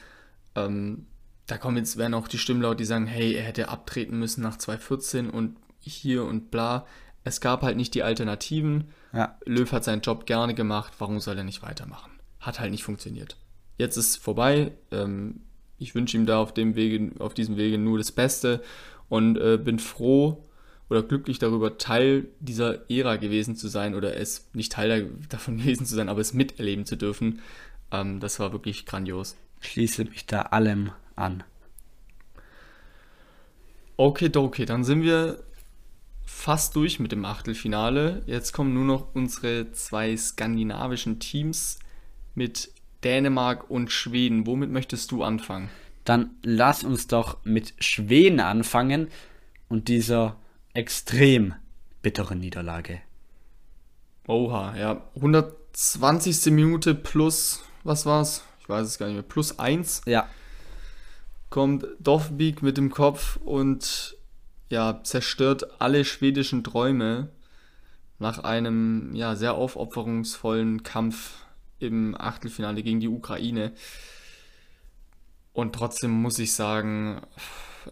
Ähm, da kommen jetzt, werden auch die Stimmen laut, die sagen, hey, er hätte abtreten müssen nach 2014 und hier und bla. Es gab halt nicht die Alternativen. Ja. Löw hat seinen Job gerne gemacht, warum soll er nicht weitermachen? Hat halt nicht funktioniert. Jetzt ist es vorbei. Ähm, ich wünsche ihm da auf dem Wege, auf diesem Wege nur das Beste und äh, bin froh oder glücklich darüber, Teil dieser Ära gewesen zu sein oder es nicht Teil davon gewesen zu sein, aber es miterleben zu dürfen. Ähm, das war wirklich grandios. Schließe mich da allem an. Okay, okay, dann sind wir fast durch mit dem Achtelfinale. Jetzt kommen nur noch unsere zwei skandinavischen Teams mit Dänemark und Schweden. Womit möchtest du anfangen? Dann lass uns doch mit Schweden anfangen und dieser extrem bitteren Niederlage. Oha, ja. 120. Minute plus, was war's? Ich weiß es gar nicht mehr. Plus 1 Ja, kommt Dovbik mit dem Kopf und ja, zerstört alle schwedischen Träume nach einem ja, sehr aufopferungsvollen Kampf im Achtelfinale gegen die Ukraine. Und trotzdem muss ich sagen,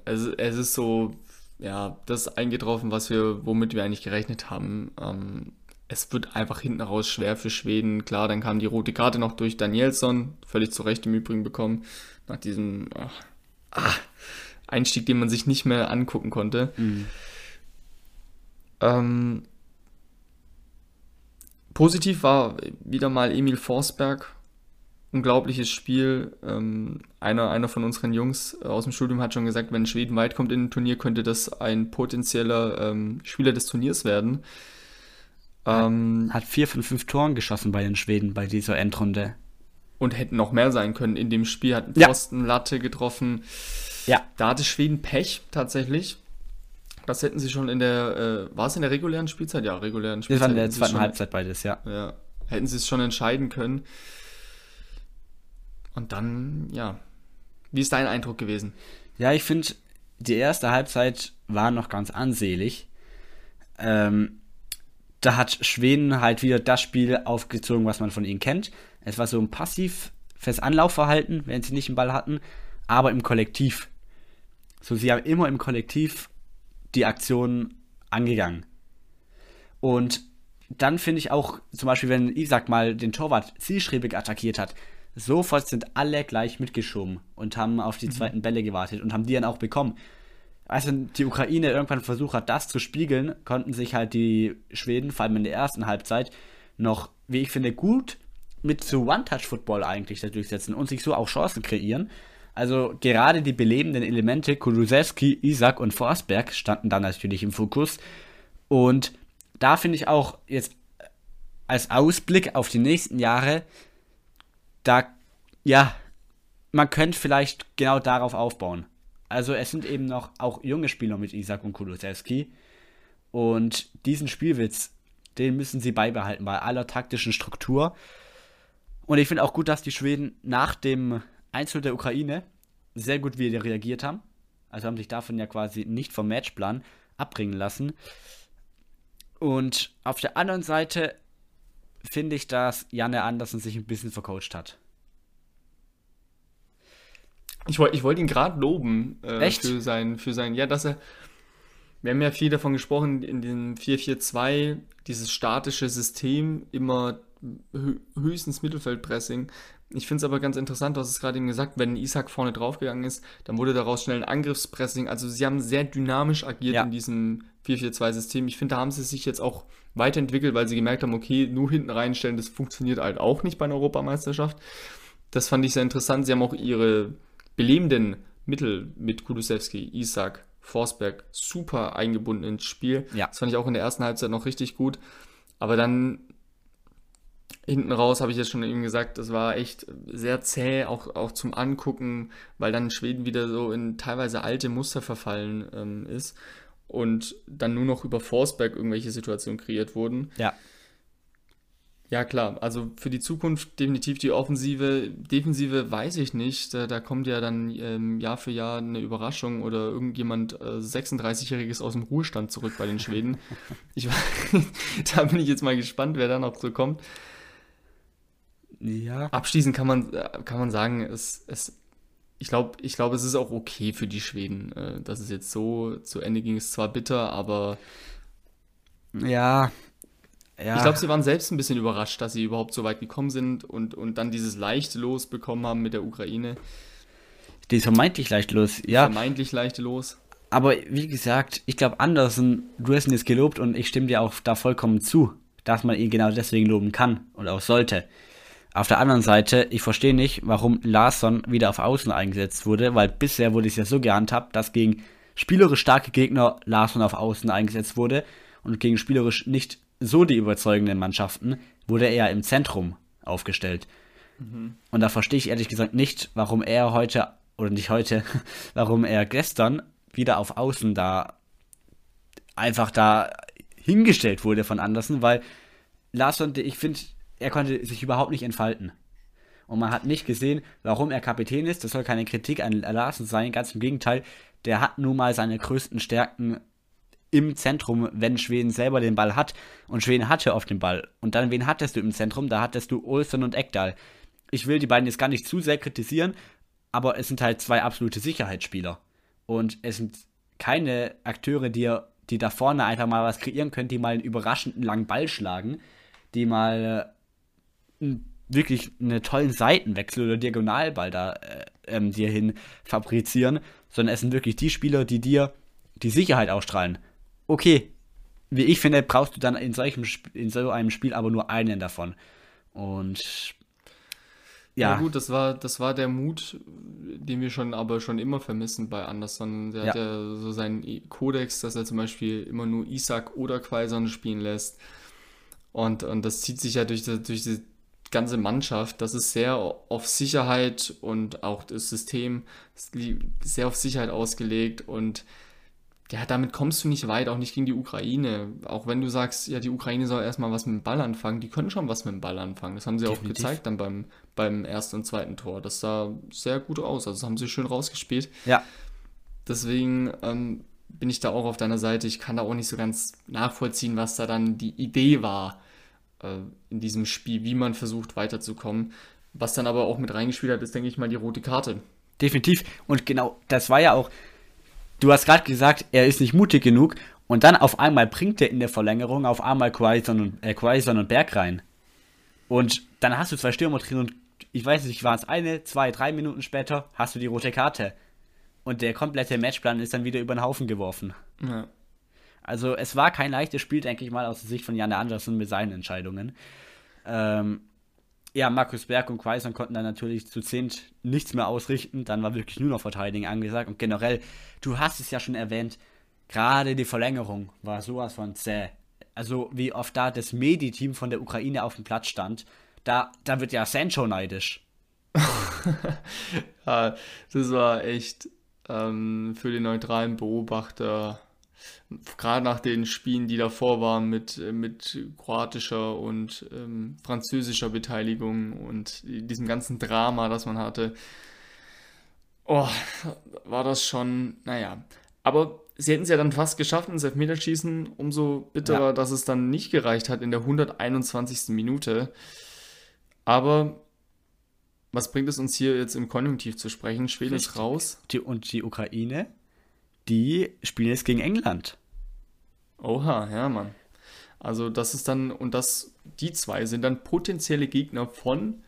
es, es ist so, ja, das eingetroffen, was wir, womit wir eigentlich gerechnet haben. Ähm, es wird einfach hinten raus schwer für Schweden. Klar, dann kam die rote Karte noch durch Danielsson, völlig zu Recht im Übrigen bekommen, nach diesem ach, ah, Einstieg, den man sich nicht mehr angucken konnte. Ähm, positiv war wieder mal Emil Forsberg. unglaubliches Spiel. Ähm, einer, einer von unseren Jungs aus dem Studium hat schon gesagt, wenn Schweden weit kommt in ein Turnier, könnte das ein potenzieller ähm, Spieler des Turniers werden. Ähm, hat vier von fünf Toren geschossen bei den Schweden bei dieser Endrunde. Und hätten noch mehr sein können in dem Spiel, hat Pfosten, ja. Latte getroffen. Ja. Da hatte Schweden Pech tatsächlich. Das hätten sie schon in der, äh, war es in der regulären Spielzeit? Ja, regulären Spielzeit. Das war in der zweiten Halbzeit beides, ja. Ja, hätten sie es schon entscheiden können. Und dann, ja, wie ist dein Eindruck gewesen? Ja, ich finde, die erste Halbzeit war noch ganz ansehlich. Ähm, da hat Schweden halt wieder das Spiel aufgezogen, was man von ihnen kennt. Es war so ein passiv fürs Anlaufverhalten, wenn sie nicht den Ball hatten, aber im Kollektiv. So, sie haben immer im Kollektiv die Aktion angegangen. Und dann finde ich auch, zum Beispiel, wenn Isaac mal den Torwart zielstrebig attackiert hat, sofort sind alle gleich mitgeschoben und haben auf die mhm. zweiten Bälle gewartet und haben die dann auch bekommen. Als dann die Ukraine irgendwann versucht hat, das zu spiegeln, konnten sich halt die Schweden, vor allem in der ersten Halbzeit, noch, wie ich finde, gut mit so One-Touch-Football eigentlich durchsetzen und sich so auch Chancen kreieren. Also gerade die belebenden Elemente Kulusewski, Isaac und Forsberg standen da natürlich im Fokus. Und da finde ich auch jetzt als Ausblick auf die nächsten Jahre, da, ja, man könnte vielleicht genau darauf aufbauen. Also es sind eben noch auch junge Spieler mit Isaac und Kulusewski. Und diesen Spielwitz, den müssen sie beibehalten bei aller taktischen Struktur. Und ich finde auch gut, dass die Schweden nach dem Einzel der Ukraine sehr gut wieder reagiert haben. Also haben sich davon ja quasi nicht vom Matchplan abbringen lassen. Und auf der anderen Seite finde ich, dass Janne Andersen sich ein bisschen vercoacht hat. Ich wollte ich wollt ihn gerade loben äh, für sein, für sein, ja, dass er, wir haben ja viel davon gesprochen, in dem 4-4-2, dieses statische System, immer höchstens Mittelfeldpressing. Ich finde es aber ganz interessant, du hast es gerade eben gesagt, wenn Isaac vorne draufgegangen ist, dann wurde daraus schnell ein Angriffspressing. Also sie haben sehr dynamisch agiert ja. in diesem 4-4-2-System. Ich finde, da haben sie sich jetzt auch weiterentwickelt, weil sie gemerkt haben, okay, nur hinten reinstellen, das funktioniert halt auch nicht bei einer Europameisterschaft. Das fand ich sehr interessant. Sie haben auch ihre belebenden Mittel mit Kulusewski, Isaac, Forsberg super eingebunden ins Spiel. Ja. Das fand ich auch in der ersten Halbzeit noch richtig gut. Aber dann hinten raus habe ich jetzt schon eben gesagt, das war echt sehr zäh, auch, auch zum Angucken, weil dann Schweden wieder so in teilweise alte Muster verfallen ähm, ist und dann nur noch über Forsberg irgendwelche Situationen kreiert wurden. Ja. Ja, klar. Also für die Zukunft definitiv die Offensive. Defensive weiß ich nicht. Da, da kommt ja dann ähm, Jahr für Jahr eine Überraschung oder irgendjemand äh, 36-Jähriges aus dem Ruhestand zurück bei den Schweden. ich, da bin ich jetzt mal gespannt, wer da noch so kommt. Ja. Abschließend kann man, kann man sagen, es, es, ich glaube, ich glaub, es ist auch okay für die Schweden. Äh, dass es jetzt so zu Ende ging, ist zwar bitter, aber. Ja. ja. Ich glaube, sie waren selbst ein bisschen überrascht, dass sie überhaupt so weit gekommen sind und, und dann dieses leichte Los bekommen haben mit der Ukraine. Die vermeintlich leichte Los, ja. Vermeintlich leichte Los. Aber wie gesagt, ich glaube, Andersen, du hast ihn jetzt gelobt und ich stimme dir auch da vollkommen zu, dass man ihn genau deswegen loben kann und auch sollte. Auf der anderen Seite, ich verstehe nicht, warum Larsson wieder auf Außen eingesetzt wurde, weil bisher wurde es ja so gehandhabt, dass gegen spielerisch starke Gegner Larsson auf Außen eingesetzt wurde und gegen spielerisch nicht so die überzeugenden Mannschaften wurde er im Zentrum aufgestellt. Mhm. Und da verstehe ich ehrlich gesagt nicht, warum er heute, oder nicht heute, warum er gestern wieder auf Außen da einfach da hingestellt wurde von Andersen, weil Larsson, ich finde, er konnte sich überhaupt nicht entfalten. Und man hat nicht gesehen, warum er Kapitän ist. Das soll keine Kritik an Larsen sein, ganz im Gegenteil. Der hat nun mal seine größten Stärken im Zentrum, wenn Schweden selber den Ball hat. Und Schweden hatte oft den Ball. Und dann, wen hattest du im Zentrum? Da hattest du Olsen und Ekdal. Ich will die beiden jetzt gar nicht zu sehr kritisieren, aber es sind halt zwei absolute Sicherheitsspieler. Und es sind keine Akteure, die, die da vorne einfach mal was kreieren können, die mal einen überraschenden langen Ball schlagen, die mal wirklich einen tollen Seitenwechsel oder Diagonalball da äh, ähm, dir hin fabrizieren, sondern es sind wirklich die Spieler, die dir die Sicherheit ausstrahlen. Okay, wie ich finde, brauchst du dann in, solchem, in so einem Spiel aber nur einen davon. Und ja. Ja gut, das war, das war der Mut, den wir schon aber schon immer vermissen bei Anderson. Der Ja. hat ja so seinen Kodex, dass er zum Beispiel immer nur Isaac oder Quaison spielen lässt. Und, und das zieht sich ja durch, durch die ganze Mannschaft. Das ist sehr auf Sicherheit und auch das System sehr auf Sicherheit ausgelegt. Und ja, damit kommst du nicht weit, auch nicht gegen die Ukraine. Auch wenn du sagst, ja, die Ukraine soll erstmal was mit dem Ball anfangen, die können schon was mit dem Ball anfangen. Das haben sie Definitiv. auch gezeigt dann beim, beim ersten und zweiten Tor. Das sah sehr gut aus. Also das haben sie schön rausgespielt. Ja, Deswegen ähm, bin ich da auch auf deiner Seite. Ich kann da auch nicht so ganz nachvollziehen, was da dann die Idee war äh, in diesem Spiel, wie man versucht weiterzukommen. Was dann aber auch mit reingespielt hat, ist, denke ich mal, die rote Karte. definitiv. Und genau, das war ja auch, du hast gerade gesagt, er ist nicht mutig genug und dann auf einmal bringt er in der Verlängerung auf einmal Quaison und, äh, Quaison und Berg rein. Und dann hast du zwei Stürmer drin und ich weiß nicht, waren es eine, zwei, drei Minuten später, hast du die rote Karte. Und der komplette Matchplan ist dann wieder über den Haufen geworfen. Ja. Also es war kein leichtes Spiel, denke ich mal, aus der Sicht von Janne Andersen mit seinen Entscheidungen. Ähm, ja, Markus Berg und Quaison konnten dann natürlich zu zehnt nichts mehr ausrichten. Dann war wirklich nur noch Verteidigen angesagt. Und generell, du hast es ja schon erwähnt, gerade die Verlängerung war sowas von zäh. Also wie oft da das Medi-Team von der Ukraine auf dem Platz stand, da, da wird ja Sancho neidisch. Ja, das war echt ähm, für den neutralen Beobachter, gerade nach den Spielen, die davor waren mit, äh, mit kroatischer und ähm, französischer Beteiligung und diesem ganzen Drama, das man hatte, oh, war das schon, naja. Aber sie hätten es ja dann fast geschafft ins Elfmeterschießen, umso bitterer, Ja. dass es dann nicht gereicht hat in der 121. Minute. Aber was bringt es uns hier jetzt im Konjunktiv zu sprechen? Schweden ist raus. Die, und die Ukraine, die spielen jetzt gegen England. Oha, ja, Mann. Also das ist dann, und das, die zwei sind dann potenzielle Gegner von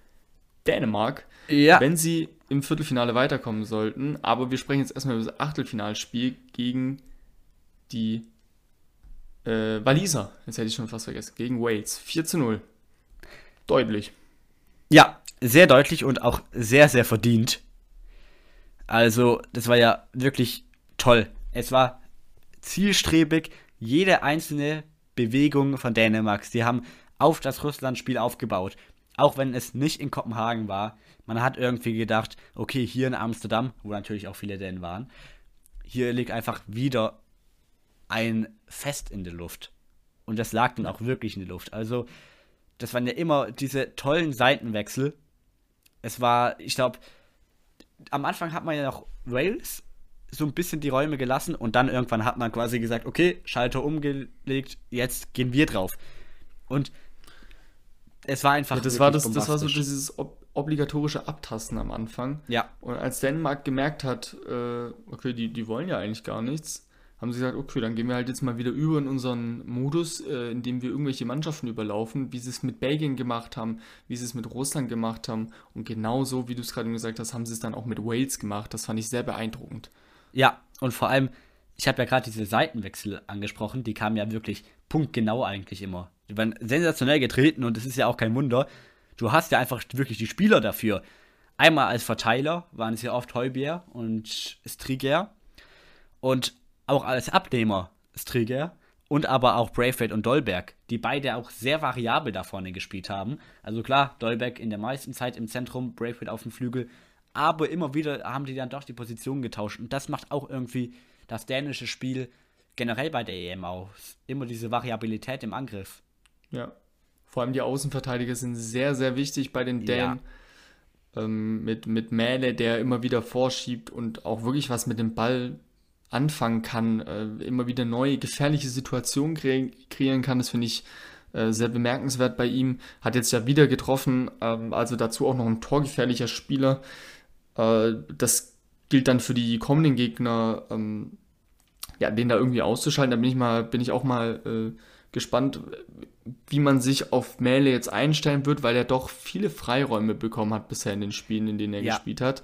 Dänemark, Ja. wenn sie im Viertelfinale weiterkommen sollten. Aber wir sprechen jetzt erstmal über das Achtelfinalspiel gegen die äh, Waliser. Jetzt hätte ich schon fast vergessen. Gegen Wales. 4 zu 0. Deutlich. Ja, sehr deutlich und auch sehr, sehr verdient. Also, das war ja wirklich toll. Es war zielstrebig, jede einzelne Bewegung von Dänemark. Sie haben auf das Russland-Spiel aufgebaut. Auch wenn es nicht in Kopenhagen war. Man hat irgendwie gedacht, okay, hier in Amsterdam, wo natürlich auch viele Dänen waren, hier liegt einfach wieder ein Fest in der Luft. Und das lag dann auch wirklich in der Luft. Also, das waren ja immer diese tollen Seitenwechsel. Es war, ich glaube, am Anfang hat man ja noch Wales so ein bisschen die Räume gelassen und dann irgendwann hat man quasi gesagt, okay, Schalter umgelegt, jetzt gehen wir drauf. Und es war einfach. Ja, das, war das, das war so dieses ob, obligatorische Abtasten am Anfang. Ja, Und als Dänemark gemerkt hat, äh, okay, die, die wollen ja eigentlich gar nichts, haben sie gesagt, okay, dann gehen wir halt jetzt mal wieder über in unseren Modus, äh, in dem wir irgendwelche Mannschaften überlaufen, wie sie es mit Belgien gemacht haben, wie sie es mit Russland gemacht haben. Und genauso, wie du es gerade gesagt hast, haben sie es dann auch mit Wales gemacht. Das fand ich sehr beeindruckend. Ja, und vor allem, ich habe ja gerade diese Seitenwechsel angesprochen, die kamen ja wirklich punktgenau eigentlich immer. Die waren sensationell getreten und es ist ja auch kein Wunder. Du hast ja einfach wirklich die Spieler dafür. Einmal als Verteiler waren es ja oft Heubier und Striger und auch als Abnehmer Striger und aber auch Braithwaite und Dolberg, die beide auch sehr variabel da vorne gespielt haben. Also klar, Dolberg in der meisten Zeit im Zentrum, Braithwaite auf dem Flügel, aber immer wieder haben die dann doch die Position getauscht und das macht auch irgendwie das dänische Spiel generell bei der EM aus. Immer diese Variabilität im Angriff. Ja. Vor allem die Außenverteidiger sind sehr, sehr wichtig bei den Dänen. Ähm, mit, mit Mähle, der immer wieder vorschiebt und auch wirklich was mit dem Ball anfangen kann, äh, immer wieder neue gefährliche Situationen kre kreieren kann. Das finde ich äh, sehr bemerkenswert bei ihm. Hat jetzt ja wieder getroffen, ähm, also dazu auch noch ein torgefährlicher Spieler. Äh, das gilt dann für die kommenden Gegner, ähm, ja, den da irgendwie auszuschalten. Da bin ich mal, bin ich auch mal äh, gespannt, wie man sich auf Mähle jetzt einstellen wird, weil er doch viele Freiräume bekommen hat bisher in den Spielen, in denen er Ja. gespielt hat.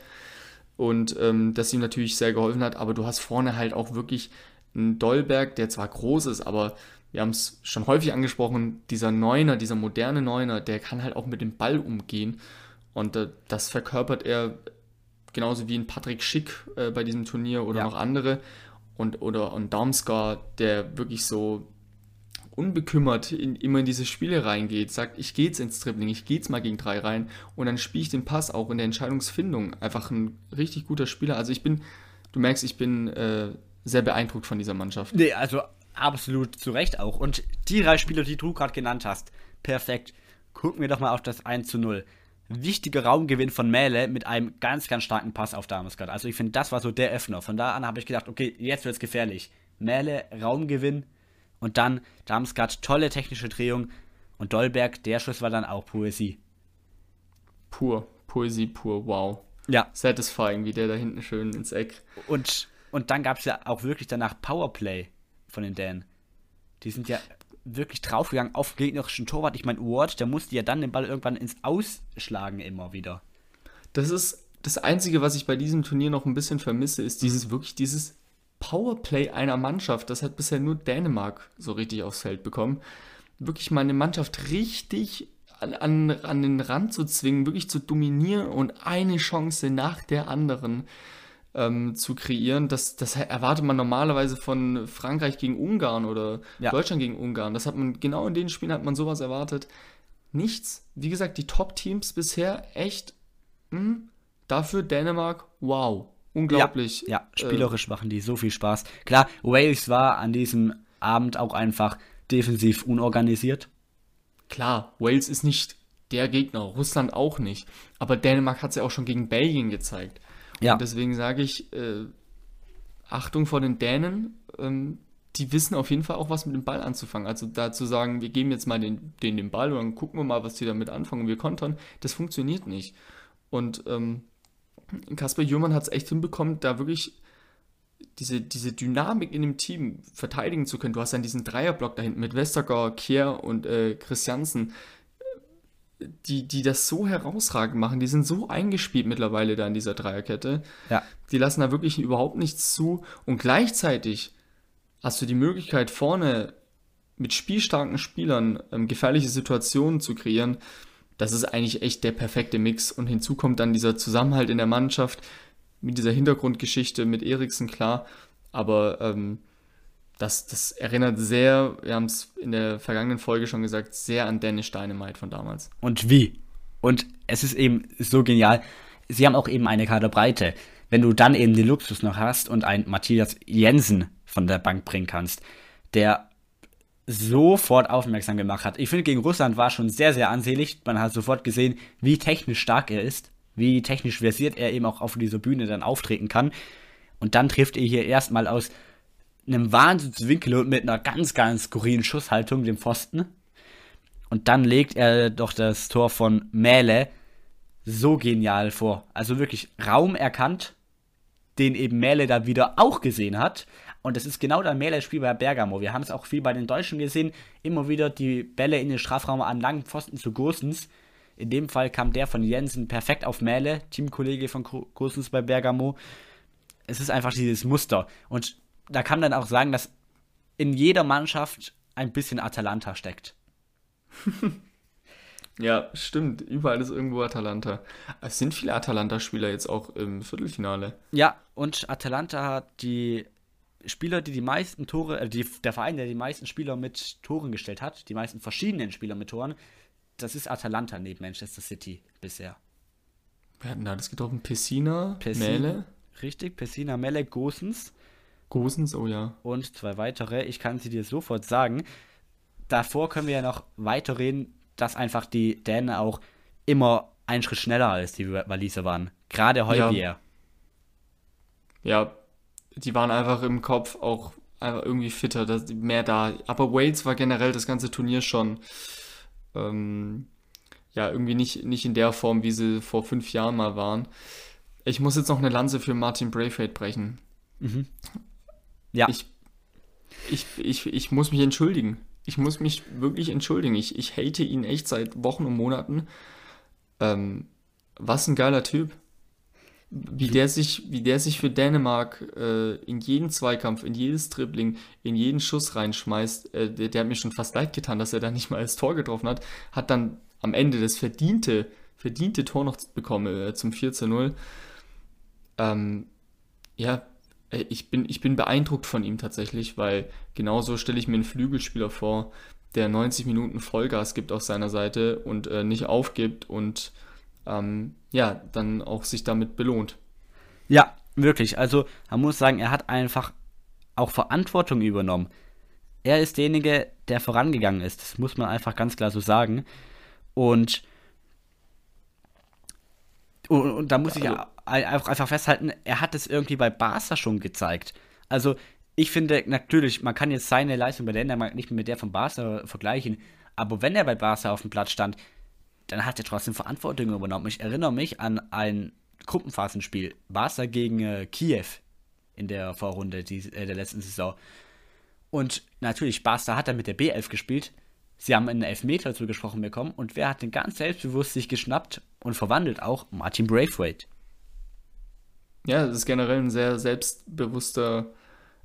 Und ähm, das ihm natürlich sehr geholfen hat, aber du hast vorne halt auch wirklich einen Dolberg, der zwar groß ist, aber wir haben es schon häufig angesprochen, dieser Neuner, dieser moderne Neuner, der kann halt auch mit dem Ball umgehen. Und äh, das verkörpert er genauso wie ein Patrick Schick äh, bei diesem Turnier oder Ja. noch andere. Und, oder und Darmsgaard, der wirklich so unbekümmert in, immer in diese Spiele reingeht, sagt, ich gehe jetzt ins Dribbling, ich gehe jetzt mal gegen drei rein und dann spiele ich den Pass auch in der Entscheidungsfindung. Einfach ein richtig guter Spieler. Also ich bin, du merkst, ich bin äh, sehr beeindruckt von dieser Mannschaft. Nee, also absolut zu Recht auch. Und die drei Spieler, die du gerade genannt hast, perfekt. Gucken wir doch mal auf das 1 zu 0. Wichtiger Raumgewinn von Mähle mit einem ganz, ganz starken Pass auf Damesgard. Also ich finde, das war so der Öffner. Von da an habe ich gedacht, okay, jetzt wird es gefährlich. Mähle, Raumgewinn und dann Damesgard, tolle technische Drehung. Und Dolberg, der Schuss war dann auch Poesie. Pur, Poesie pur, wow. Ja, Satisfying, wie der da hinten schön ins Eck. Und, und dann gab es ja auch wirklich danach Powerplay von den Dänen. Die sind ja wirklich draufgegangen auf den gegnerischen Torwart. Ich meine, Ward, der musste ja dann den Ball irgendwann ins Ausschlagen immer wieder. Das ist das Einzige, was ich bei diesem Turnier noch ein bisschen vermisse, ist Mhm. dieses wirklich dieses Powerplay einer Mannschaft. Das hat bisher nur Dänemark so richtig aufs Feld bekommen. Wirklich mal eine Mannschaft richtig an, an, an den Rand zu zwingen, wirklich zu dominieren und eine Chance nach der anderen ähm, zu kreieren. Das, das erwartet man normalerweise von Frankreich gegen Ungarn oder Ja. Deutschland gegen Ungarn. Das hat man genau in den Spielen hat man sowas erwartet. Nichts. Wie gesagt, die Top-Teams bisher echt hm, dafür Dänemark, wow. Unglaublich. Ja, Äh, spielerisch machen die so viel Spaß. Klar, Wales war an diesem Abend auch einfach defensiv unorganisiert. Klar, Wales ist nicht der Gegner, Russland auch nicht. Aber Dänemark hat es ja auch schon gegen Belgien gezeigt. Ja. Und deswegen sage ich, äh, Achtung vor den Dänen, ähm, die wissen auf jeden Fall auch was mit dem Ball anzufangen. Also da zu sagen, wir geben jetzt mal den, den, den Ball und dann gucken wir mal, was die damit anfangen und wir kontern, das funktioniert nicht. Und ähm, Kasper Jürmann hat es echt hinbekommen, da wirklich diese, diese Dynamik in dem Team verteidigen zu können. Du hast dann diesen Dreierblock da hinten mit Westergaard, Kier und äh, Christiansen, die, die das so herausragend machen. Die sind so eingespielt mittlerweile da in dieser Dreierkette. Ja. Die lassen da wirklich überhaupt nichts zu. Und gleichzeitig hast du die Möglichkeit, vorne mit spielstarken Spielern ähm, gefährliche Situationen zu kreieren. Das ist eigentlich echt der perfekte Mix. Und hinzu kommt dann dieser Zusammenhalt in der Mannschaft mit dieser Hintergrundgeschichte mit Eriksen, klar. Aber ähm, das, das erinnert sehr, wir haben es in der vergangenen Folge schon gesagt, sehr an Dennis Dynamite von damals. Und wie? Und es ist eben so genial. Sie haben auch eben eine Kaderbreite. Wenn du dann eben den Luxus noch hast und einen Matthias Jensen von der Bank bringen kannst, der sofort aufmerksam gemacht hat. Ich finde, gegen Russland war schon sehr, sehr ansehlich. Man hat sofort gesehen, wie technisch stark er ist, wie technisch versiert er eben auch auf dieser Bühne dann auftreten kann. Und dann trifft er hier erstmal aus einem Wahnsinnswinkel und mit einer ganz, ganz skurrilen Schusshaltung dem Pfosten. Und dann legt er doch das Tor von Mähle so genial vor. Also wirklich Raum erkannt, den eben Mähle da wieder auch gesehen hat. Und das ist genau das Mähle-Spiel bei Bergamo. Wir haben es auch viel bei den Deutschen gesehen. Immer wieder die Bälle in den Strafraum an langen Pfosten zu Gosens. In dem Fall kam der von Jensen perfekt auf Mähle, Teamkollege von Gosens bei Bergamo. Es ist einfach dieses Muster. Und da kann man dann auch sagen, dass in jeder Mannschaft ein bisschen Atalanta steckt. Ja, stimmt. Überall ist irgendwo Atalanta. Es sind viele Atalanta-Spieler jetzt auch im Viertelfinale. Ja, und Atalanta hat die Spieler, die die meisten Tore, äh, die, der Verein, der die meisten Spieler mit Toren gestellt hat, die meisten verschiedenen Spieler mit Toren, das ist Atalanta neben Manchester City bisher. Wer hat denn da das getroffen? Pessina, Pessina. Mähle, Richtig, Pessina, Melle, Gosens Gosens, oh ja. und zwei weitere. Ich kann sie dir sofort sagen. Davor können wir ja noch weiterreden, dass einfach die Dänen auch immer einen Schritt schneller als die Waliser waren. Gerade Heubier. Ja, die waren einfach im Kopf auch einfach irgendwie fitter, mehr da. Aber Wales war generell das ganze Turnier schon ähm, ja irgendwie nicht, nicht in der Form, wie sie vor fünf Jahren mal waren. Ich muss jetzt noch eine Lanze für Martin Braithwaite brechen. Ja. Ich, ich, ich, ich muss mich entschuldigen. Ich muss mich wirklich entschuldigen. Ich, ich hate ihn echt seit Wochen und Monaten. Ähm, was ein geiler Typ. Wie der sich, wie der sich für Dänemark äh, in jeden Zweikampf, in jedes Dribbling, in jeden Schuss reinschmeißt, äh, der, der hat mir schon fast leid getan, dass er da nicht mal das Tor getroffen hat, hat dann am Ende das verdiente verdiente Tor noch bekomme äh, zum 4 zu 0. Ähm, ja, ich bin, ich bin beeindruckt von ihm tatsächlich, weil genauso stelle ich mir einen Flügelspieler vor, der 90 Minuten Vollgas gibt auf seiner Seite und äh, nicht aufgibt und ähm, ja, dann auch sich damit belohnt. Ja, wirklich. Also man muss sagen, er hat einfach auch Verantwortung übernommen. Er ist derjenige, der vorangegangen ist. Das muss man einfach ganz klar so sagen. Und, und, und da muss ich ja einfach, einfach festhalten, er hat es irgendwie bei Barca schon gezeigt. Also ich finde natürlich, man kann jetzt seine Leistung bei Dänemark nicht mit der von Barca vergleichen, aber wenn er bei Barca auf dem Platz stand, dann hat er trotzdem Verantwortung übernommen. Ich erinnere mich an ein Gruppenphasenspiel, Barca gegen äh, Kiew in der Vorrunde die, äh, der letzten Saison. Und natürlich, Barca hat er mit der B11 gespielt. Sie haben einen Elfmeter zugesprochen bekommen und wer hat den ganz selbstbewusst sich geschnappt und verwandelt auch? Martin Braithwaite. Ja, das ist generell ein sehr selbstbewusster,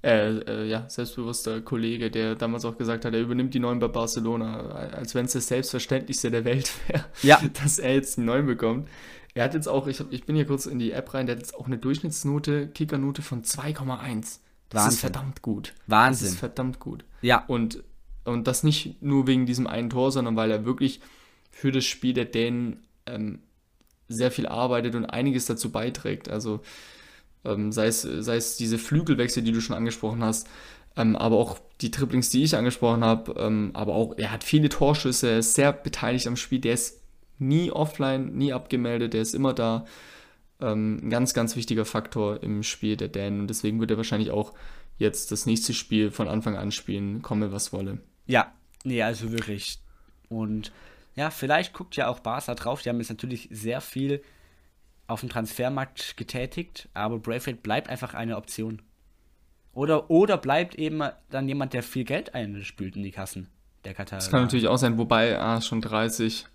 äh, äh, ja, selbstbewusster Kollege, der damals auch gesagt hat, er übernimmt die Neuen bei Barcelona, als wenn es das Selbstverständlichste der Welt wäre, ja. dass er jetzt die Neuen bekommt. Er hat jetzt auch, ich, ich bin hier kurz in die App rein, der hat jetzt auch eine Durchschnittsnote, Kickernote von 2,1. Das Wahnsinn. ist verdammt gut. Wahnsinn. Das ist verdammt gut. Ja. Und, und das nicht nur wegen diesem einen Tor, sondern weil er wirklich für das Spiel der Dänen ähm, sehr viel arbeitet und einiges dazu beiträgt. Also ähm, sei, es, sei es diese Flügelwechsel, die du schon angesprochen hast, ähm, aber auch die Triplings, die ich angesprochen habe, ähm, aber auch er hat viele Torschüsse, er ist sehr beteiligt am Spiel, der ist nie offline, nie abgemeldet, der ist immer da. Ähm, ein ganz, ganz wichtiger Faktor im Spiel der Dänen und deswegen wird er wahrscheinlich auch jetzt das nächste Spiel von Anfang an spielen, komme was wolle. Ja, nee, also wirklich. Und ja, vielleicht guckt ja auch Barca drauf. Die haben jetzt natürlich sehr viel auf dem Transfermarkt getätigt, aber Braithwaite bleibt einfach eine Option. Oder, oder bleibt eben dann jemand, der viel Geld einspült in die Kassen der Katar. Das kann natürlich auch sein, wobei, ah, schon 30.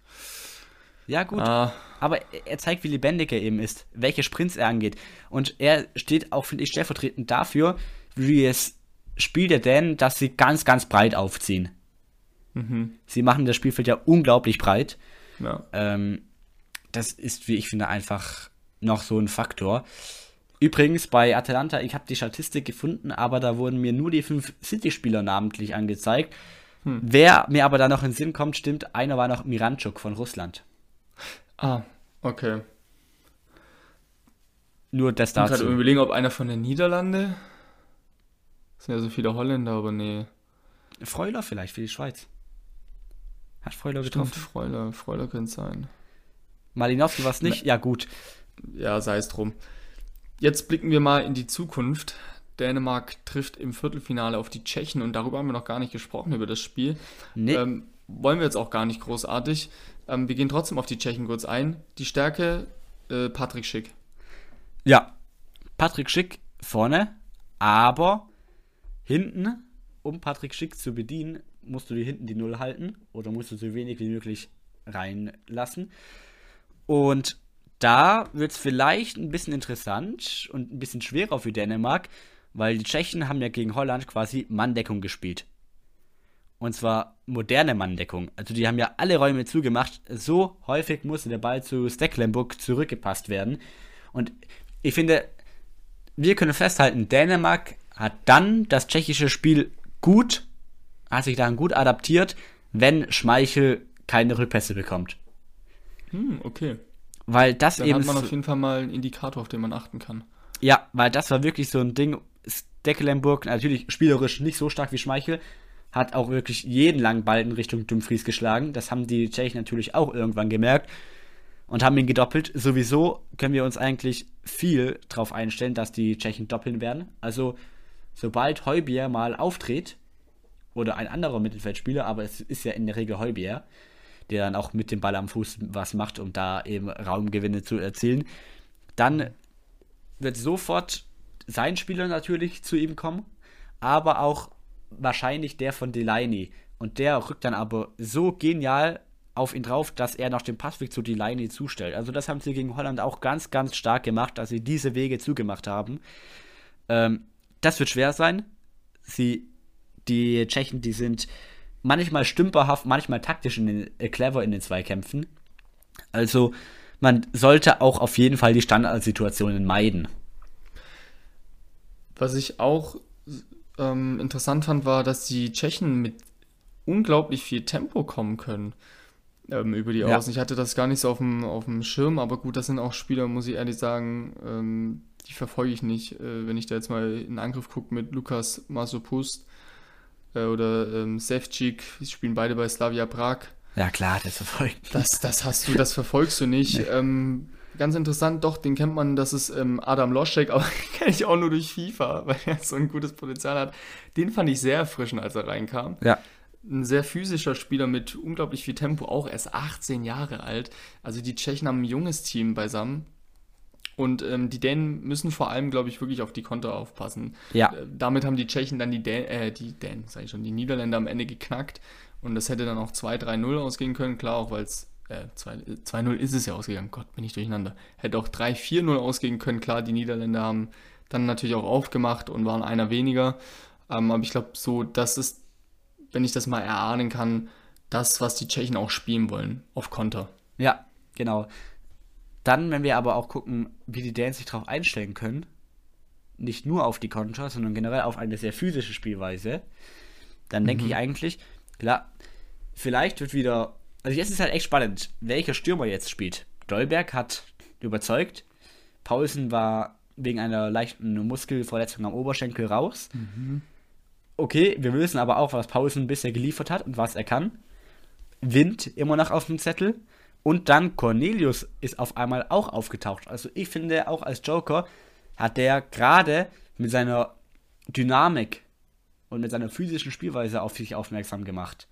Ja, gut. Ah. Aber er zeigt, wie lebendig er eben ist, welche Sprints er angeht. Und er steht auch, finde ich, stellvertretend dafür, wie es spielt er denn, dass sie ganz, ganz breit aufziehen. Mhm. Sie machen das Spielfeld ja unglaublich breit. Ja. Ähm, das ist, wie ich finde, einfach noch so ein Faktor. Übrigens bei Atalanta, ich habe die Statistik gefunden, aber da wurden mir nur die fünf City-Spieler namentlich angezeigt. Hm. Wer mir aber da noch in den Sinn kommt, stimmt, einer war noch Miranchuk von Russland. Ah, okay. Nur das dazu. Ich gerade überlegen, ob einer von den Niederlande. Das sind ja so viele Holländer, aber nee. Freuler vielleicht für die Schweiz. Hat Freuler getroffen? Stimmt, Freuler, Freuler könnte sein. Malinowski war es nicht? Ja, gut. Ja, sei es drum. Jetzt blicken wir mal in die Zukunft. Dänemark trifft im Viertelfinale auf die Tschechen und darüber haben wir noch gar nicht gesprochen, über das Spiel. Nee. Ähm, wollen wir jetzt auch gar nicht großartig. Ähm, wir gehen trotzdem auf die Tschechen kurz ein. Die Stärke, äh, Patrick Schick. Ja, Patrick Schick vorne, aber hinten, um Patrick Schick zu bedienen, musst du dir hinten die Null halten oder musst du so wenig wie möglich reinlassen. Und da wird es vielleicht ein bisschen interessant und ein bisschen schwerer für Dänemark, weil die Tschechen haben ja gegen Holland quasi Manndeckung gespielt. Und zwar moderne Manndeckung. Also die haben ja alle Räume zugemacht. So häufig musste der Ball zu Stecklenburg zurückgepasst werden. Und ich finde, wir können festhalten, Dänemark hat dann das tschechische Spiel gut, hat sich dann gut adaptiert, wenn Schmeichel keine Rückpässe bekommt. Hm, okay. Weil das Dann eben. hat man auf jeden Fall mal einen Indikator, auf den man achten kann. Ja, weil das war wirklich so ein Ding. Stecklenburg, natürlich spielerisch nicht so stark wie Schmeichel, hat auch wirklich jeden langen Ball in Richtung Dumfries geschlagen. Das haben die Tschechen natürlich auch irgendwann gemerkt und haben ihn gedoppelt. Sowieso können wir uns eigentlich viel darauf einstellen, dass die Tschechen doppeln werden. Also, sobald Heubier mal auftritt, oder ein anderer Mittelfeldspieler, aber es ist ja in der Regel Heubier, der dann auch mit dem Ball am Fuß was macht, um da eben Raumgewinne zu erzielen. Dann wird sofort sein Spieler natürlich zu ihm kommen, aber auch wahrscheinlich der von Delaney. Und der rückt dann aber so genial auf ihn drauf, dass er noch den Passweg zu Delaney zustellt. Also das haben sie gegen Holland auch ganz, ganz stark gemacht, dass sie diese Wege zugemacht haben. Ähm, das wird schwer sein. Sie, die Tschechen, die sind manchmal stümperhaft, manchmal taktisch in den, äh, clever in den Zweikämpfen. Also man sollte auch auf jeden Fall die Standardsituationen meiden. Was ich auch ähm, interessant fand, war, dass die Tschechen mit unglaublich viel Tempo kommen können ähm, über die Ja. Außen. Ich hatte das gar nicht so auf dem, auf dem Schirm, aber gut, das sind auch Spieler, muss ich ehrlich sagen, ähm, die verfolge ich nicht. Äh, wenn ich da jetzt mal in Angriff gucke mit Lukas Masopust äh, oder ähm, Sevcik, die spielen beide bei Slavia Prag. Ja klar, das verfolgt. Das, das hast du, das verfolgst du nicht. Ähm, ganz interessant, doch, den kennt man, das ist ähm, Adam Loschek, aber kenne ich auch nur durch FIFA, weil er so ein gutes Potenzial hat. Den fand ich sehr erfrischend, als er reinkam. Ja. Ein sehr physischer Spieler mit unglaublich viel Tempo, auch erst 18 Jahre alt. Also die Tschechen haben ein junges Team beisammen. Und ähm, die Dänen müssen vor allem, glaube ich, wirklich auf die Konter aufpassen. Ja. Äh, damit haben die Tschechen dann die Dänen, äh, die Dänen, sag ich schon, die Niederländer am Ende geknackt. Und das hätte dann auch 2-3-0 ausgehen können, klar, auch weil es, äh, 2 2-0 ist es ja ausgegangen, Gott, bin ich durcheinander. Hätte auch 3-4-0 ausgehen können, klar, die Niederländer haben dann natürlich auch aufgemacht und waren einer weniger. Ähm, aber ich glaube, so, das ist, wenn ich das mal erahnen kann, das, was die Tschechen auch spielen wollen, auf Konter. Ja, genau. Dann, wenn wir aber auch gucken, wie die Dänen sich darauf einstellen können, nicht nur auf die Konter, sondern generell auf eine sehr physische Spielweise, dann denke ich eigentlich, klar, vielleicht wird wieder, also jetzt ist halt echt spannend, welcher Stürmer jetzt spielt. Dolberg hat überzeugt, Paulsen war wegen einer leichten Muskelverletzung am Oberschenkel raus. Okay, wir wissen aber auch, was Paulsen bisher geliefert hat und was er kann. Wind immer noch auf dem Zettel. Und dann Cornelius ist auf einmal auch aufgetaucht. Also ich finde, auch als Joker hat der gerade mit seiner Dynamik und mit seiner physischen Spielweise auf sich aufmerksam gemacht.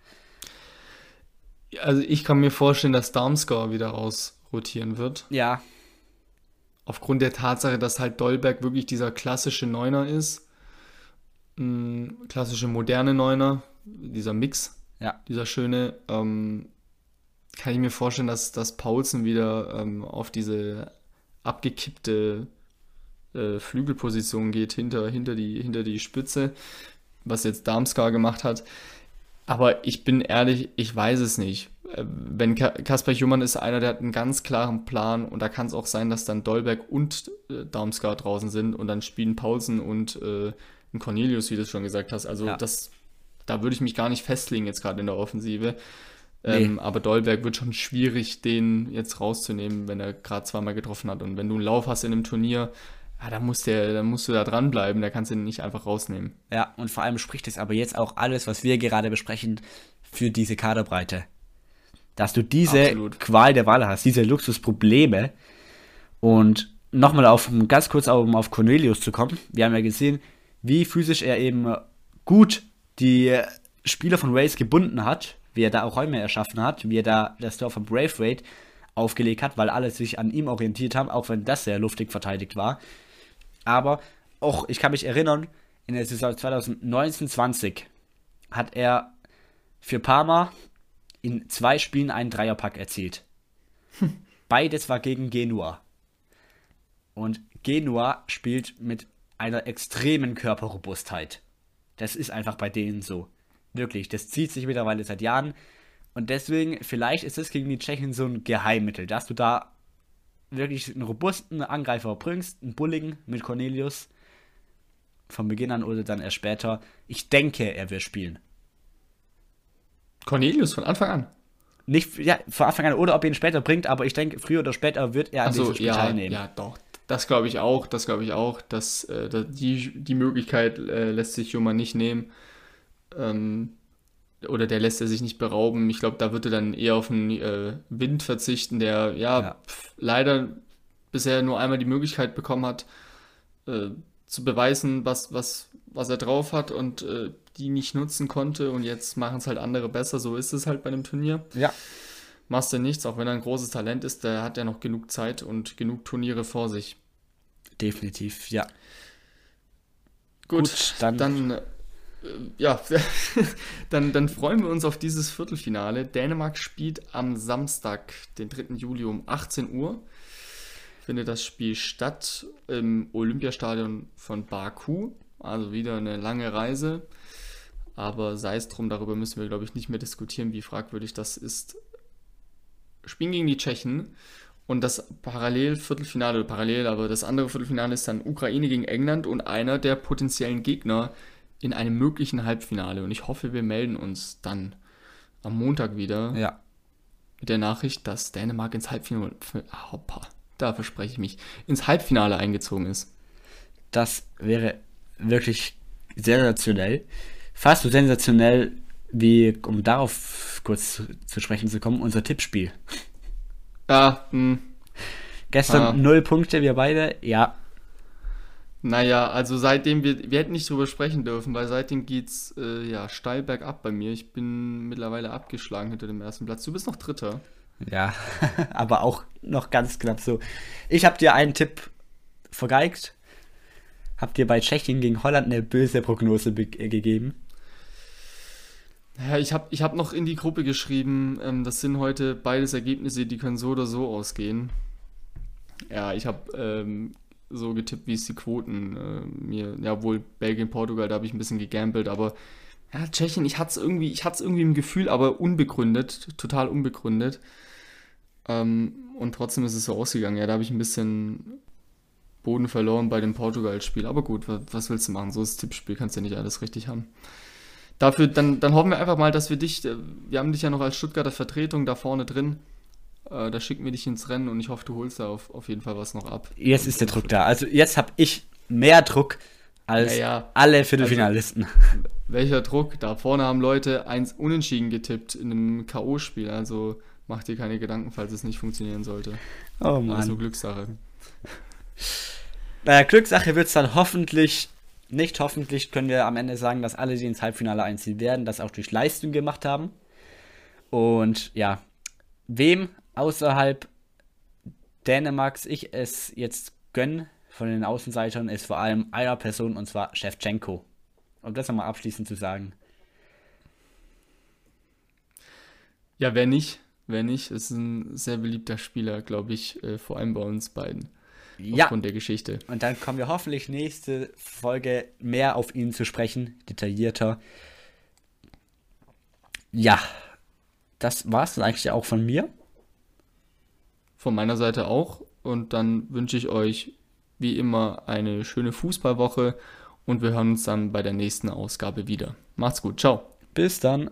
Also ich kann mir vorstellen, dass Darmscore wieder rausrotieren wird. Ja, aufgrund der Tatsache, dass halt Dolberg wirklich dieser klassische Neuner ist, mh, klassische moderne Neuner, dieser Mix, ja, dieser schöne, ähm, kann ich mir vorstellen, dass, dass Paulsen wieder ähm, auf diese abgekippte äh, Flügelposition geht, hinter, hinter, die, hinter die Spitze, was jetzt Darmskar gemacht hat. Aber ich bin ehrlich, ich weiß es nicht. Äh, Wenn Ka- Kasper Jumann ist einer, der hat einen ganz klaren Plan und da kann es auch sein, dass dann Dolberg und äh, Darmskar draußen sind und dann spielen Paulsen und äh, ein Cornelius, wie du es schon gesagt hast. Also Ja. das, da würde ich mich gar nicht festlegen jetzt gerade in der Offensive. Ähm, aber Dolberg wird schon schwierig, den jetzt rauszunehmen, wenn er gerade zweimal getroffen hat. Und wenn du einen Lauf hast in einem Turnier, ja, dann, muss der, dann musst du da dranbleiben, da kannst du ihn nicht einfach rausnehmen. ja. Und vor allem spricht es aber jetzt auch alles, was wir gerade besprechen, für diese Kaderbreite. Dass du diese Absolut. Qual der Wahl hast, diese Luxusprobleme. Und nochmal auf, ganz kurz auf, um auf Cornelius zu kommen. Wir haben ja gesehen, wie physisch er eben gut die Spieler von Wales gebunden hat, wie er da auch Räume erschaffen hat, wie er da das Tor von Brave Raid aufgelegt hat, weil alle sich an ihm orientiert haben, auch wenn das sehr luftig verteidigt war. Aber auch, ich kann mich erinnern, in der Saison 2019-20 hat er für Parma in zwei Spielen einen Dreierpack erzielt. Beides war gegen Genua. Und Genua spielt mit einer extremen Körperrobustheit. Das ist einfach bei denen so. Wirklich, das zieht sich mittlerweile seit Jahren. Und deswegen, vielleicht ist es gegen die Tschechen so ein Geheimmittel, dass du da wirklich einen robusten Angreifer bringst, einen Bulligen mit Cornelius von Beginn an oder dann erst später. Ich denke, er wird spielen. Cornelius von Anfang an. Nicht ja, von Anfang an oder ob er ihn später bringt, aber ich denke, früher oder später wird er an Also diesem Spiel ja, teilnehmen. ja, doch. Das glaube ich auch. Das glaube ich auch. Dass, äh, die, die Möglichkeit äh, lässt sich Jumann nicht nehmen. Ähm, oder der lässt er sich nicht berauben. Ich glaube, da wird er dann eher auf einen äh, Wind verzichten, der ja, Ja. Pf, leider bisher nur einmal die Möglichkeit bekommen hat, äh, zu beweisen, was, was, was er drauf hat und äh, die nicht nutzen konnte. Und jetzt machen es halt andere besser. So ist es halt bei einem Turnier Ja. machst du nichts, auch wenn er ein großes Talent ist, der hat ja noch genug Zeit und genug Turniere vor sich. Definitiv, ja. Gut, Gut, dann- dann, äh, ja, dann, dann freuen wir uns auf dieses Viertelfinale. Dänemark spielt am Samstag, den 3. Juli um 18 Uhr. Findet das Spiel statt im Olympiastadion von Baku. Also wieder eine lange Reise. Aber sei es drum, darüber müssen wir, glaube ich, nicht mehr diskutieren, wie fragwürdig das ist. spielen gegen die Tschechen und das parallel Viertelfinale, oder parallel, aber das andere Viertelfinale ist dann Ukraine gegen England und einer der potenziellen Gegner in einem möglichen Halbfinale. Und ich hoffe, wir melden uns dann am Montag wieder Ja. mit der Nachricht, dass Dänemark ins Halbfinale, hoppa, da verspreche ich mich, ins Halbfinale eingezogen ist. Das wäre wirklich sensationell. Fast so sensationell wie, um darauf kurz zu, sprechen zu kommen, unser Tippspiel. Ja, hm, Gestern Ah. null Punkte, wir beide. Ja, naja, also seitdem wir, wir hätten nicht drüber sprechen dürfen, weil seitdem geht's äh, ja steil bergab bei mir. Ich bin mittlerweile abgeschlagen hinter dem ersten Platz. Du bist noch Dritter. ja, aber auch noch ganz knapp so. Ich habe dir einen Tipp vergeigt. Hab dir bei Tschechien gegen Holland eine böse Prognose äh, gegeben. Ja, ich habe ich hab noch in die Gruppe geschrieben, ähm, das sind heute beides Ergebnisse, die können so oder so ausgehen. Ja, ich habe ähm, so getippt, wie es die Quoten äh, mir, ja wohl Belgien, Portugal, da habe ich ein bisschen gegambelt, aber ja, Tschechien, ich hatte es irgendwie, ich hatte irgendwie im Gefühl, aber unbegründet, total unbegründet. Ähm, und trotzdem ist es so ausgegangen. Ja, da habe ich ein bisschen Boden verloren bei dem Portugal-Spiel. Aber gut, wa- was willst du machen? So ist das Tippspiel, kannst ja nicht alles richtig haben. Dafür, dann, dann hoffen wir einfach mal, dass wir dich, äh, wir haben dich ja noch als Stuttgarter Vertretung da vorne drin. Äh, da schicken wir dich ins Rennen und ich hoffe, du holst da auf, auf jeden Fall was noch ab. Jetzt ist der Druck da. Also jetzt habe ich mehr Druck als Ja, ja. alle Viertelfinalisten. Welcher Druck? Da vorne haben Leute eins unentschieden getippt in einem K.O.-Spiel. Also mach dir keine Gedanken, falls es nicht funktionieren sollte. oh Also Mann. Glückssache. Naja, Glückssache wird es dann hoffentlich, nicht hoffentlich, können wir am Ende sagen, dass alle, die ins Halbfinale einziehen werden, das auch durch Leistung gemacht haben. Und ja, wem außerhalb Dänemarks ich es jetzt gönne von den Außenseitern, ist vor allem einer Person und zwar Shevchenko. Um das nochmal abschließend zu sagen. Ja, wer nicht? Wer nicht? Ist ein sehr beliebter Spieler, glaube ich, äh, vor allem bei uns beiden. Ja, Aufgrund der Geschichte. und dann kommen wir hoffentlich nächste Folge mehr auf ihn zu sprechen, detaillierter. Ja, das war's dann eigentlich auch von mir. Von meiner Seite auch. Und dann wünsche ich euch wie immer eine schöne Fußballwoche und wir hören uns dann bei der nächsten Ausgabe wieder. Macht's gut. Ciao. Bis dann.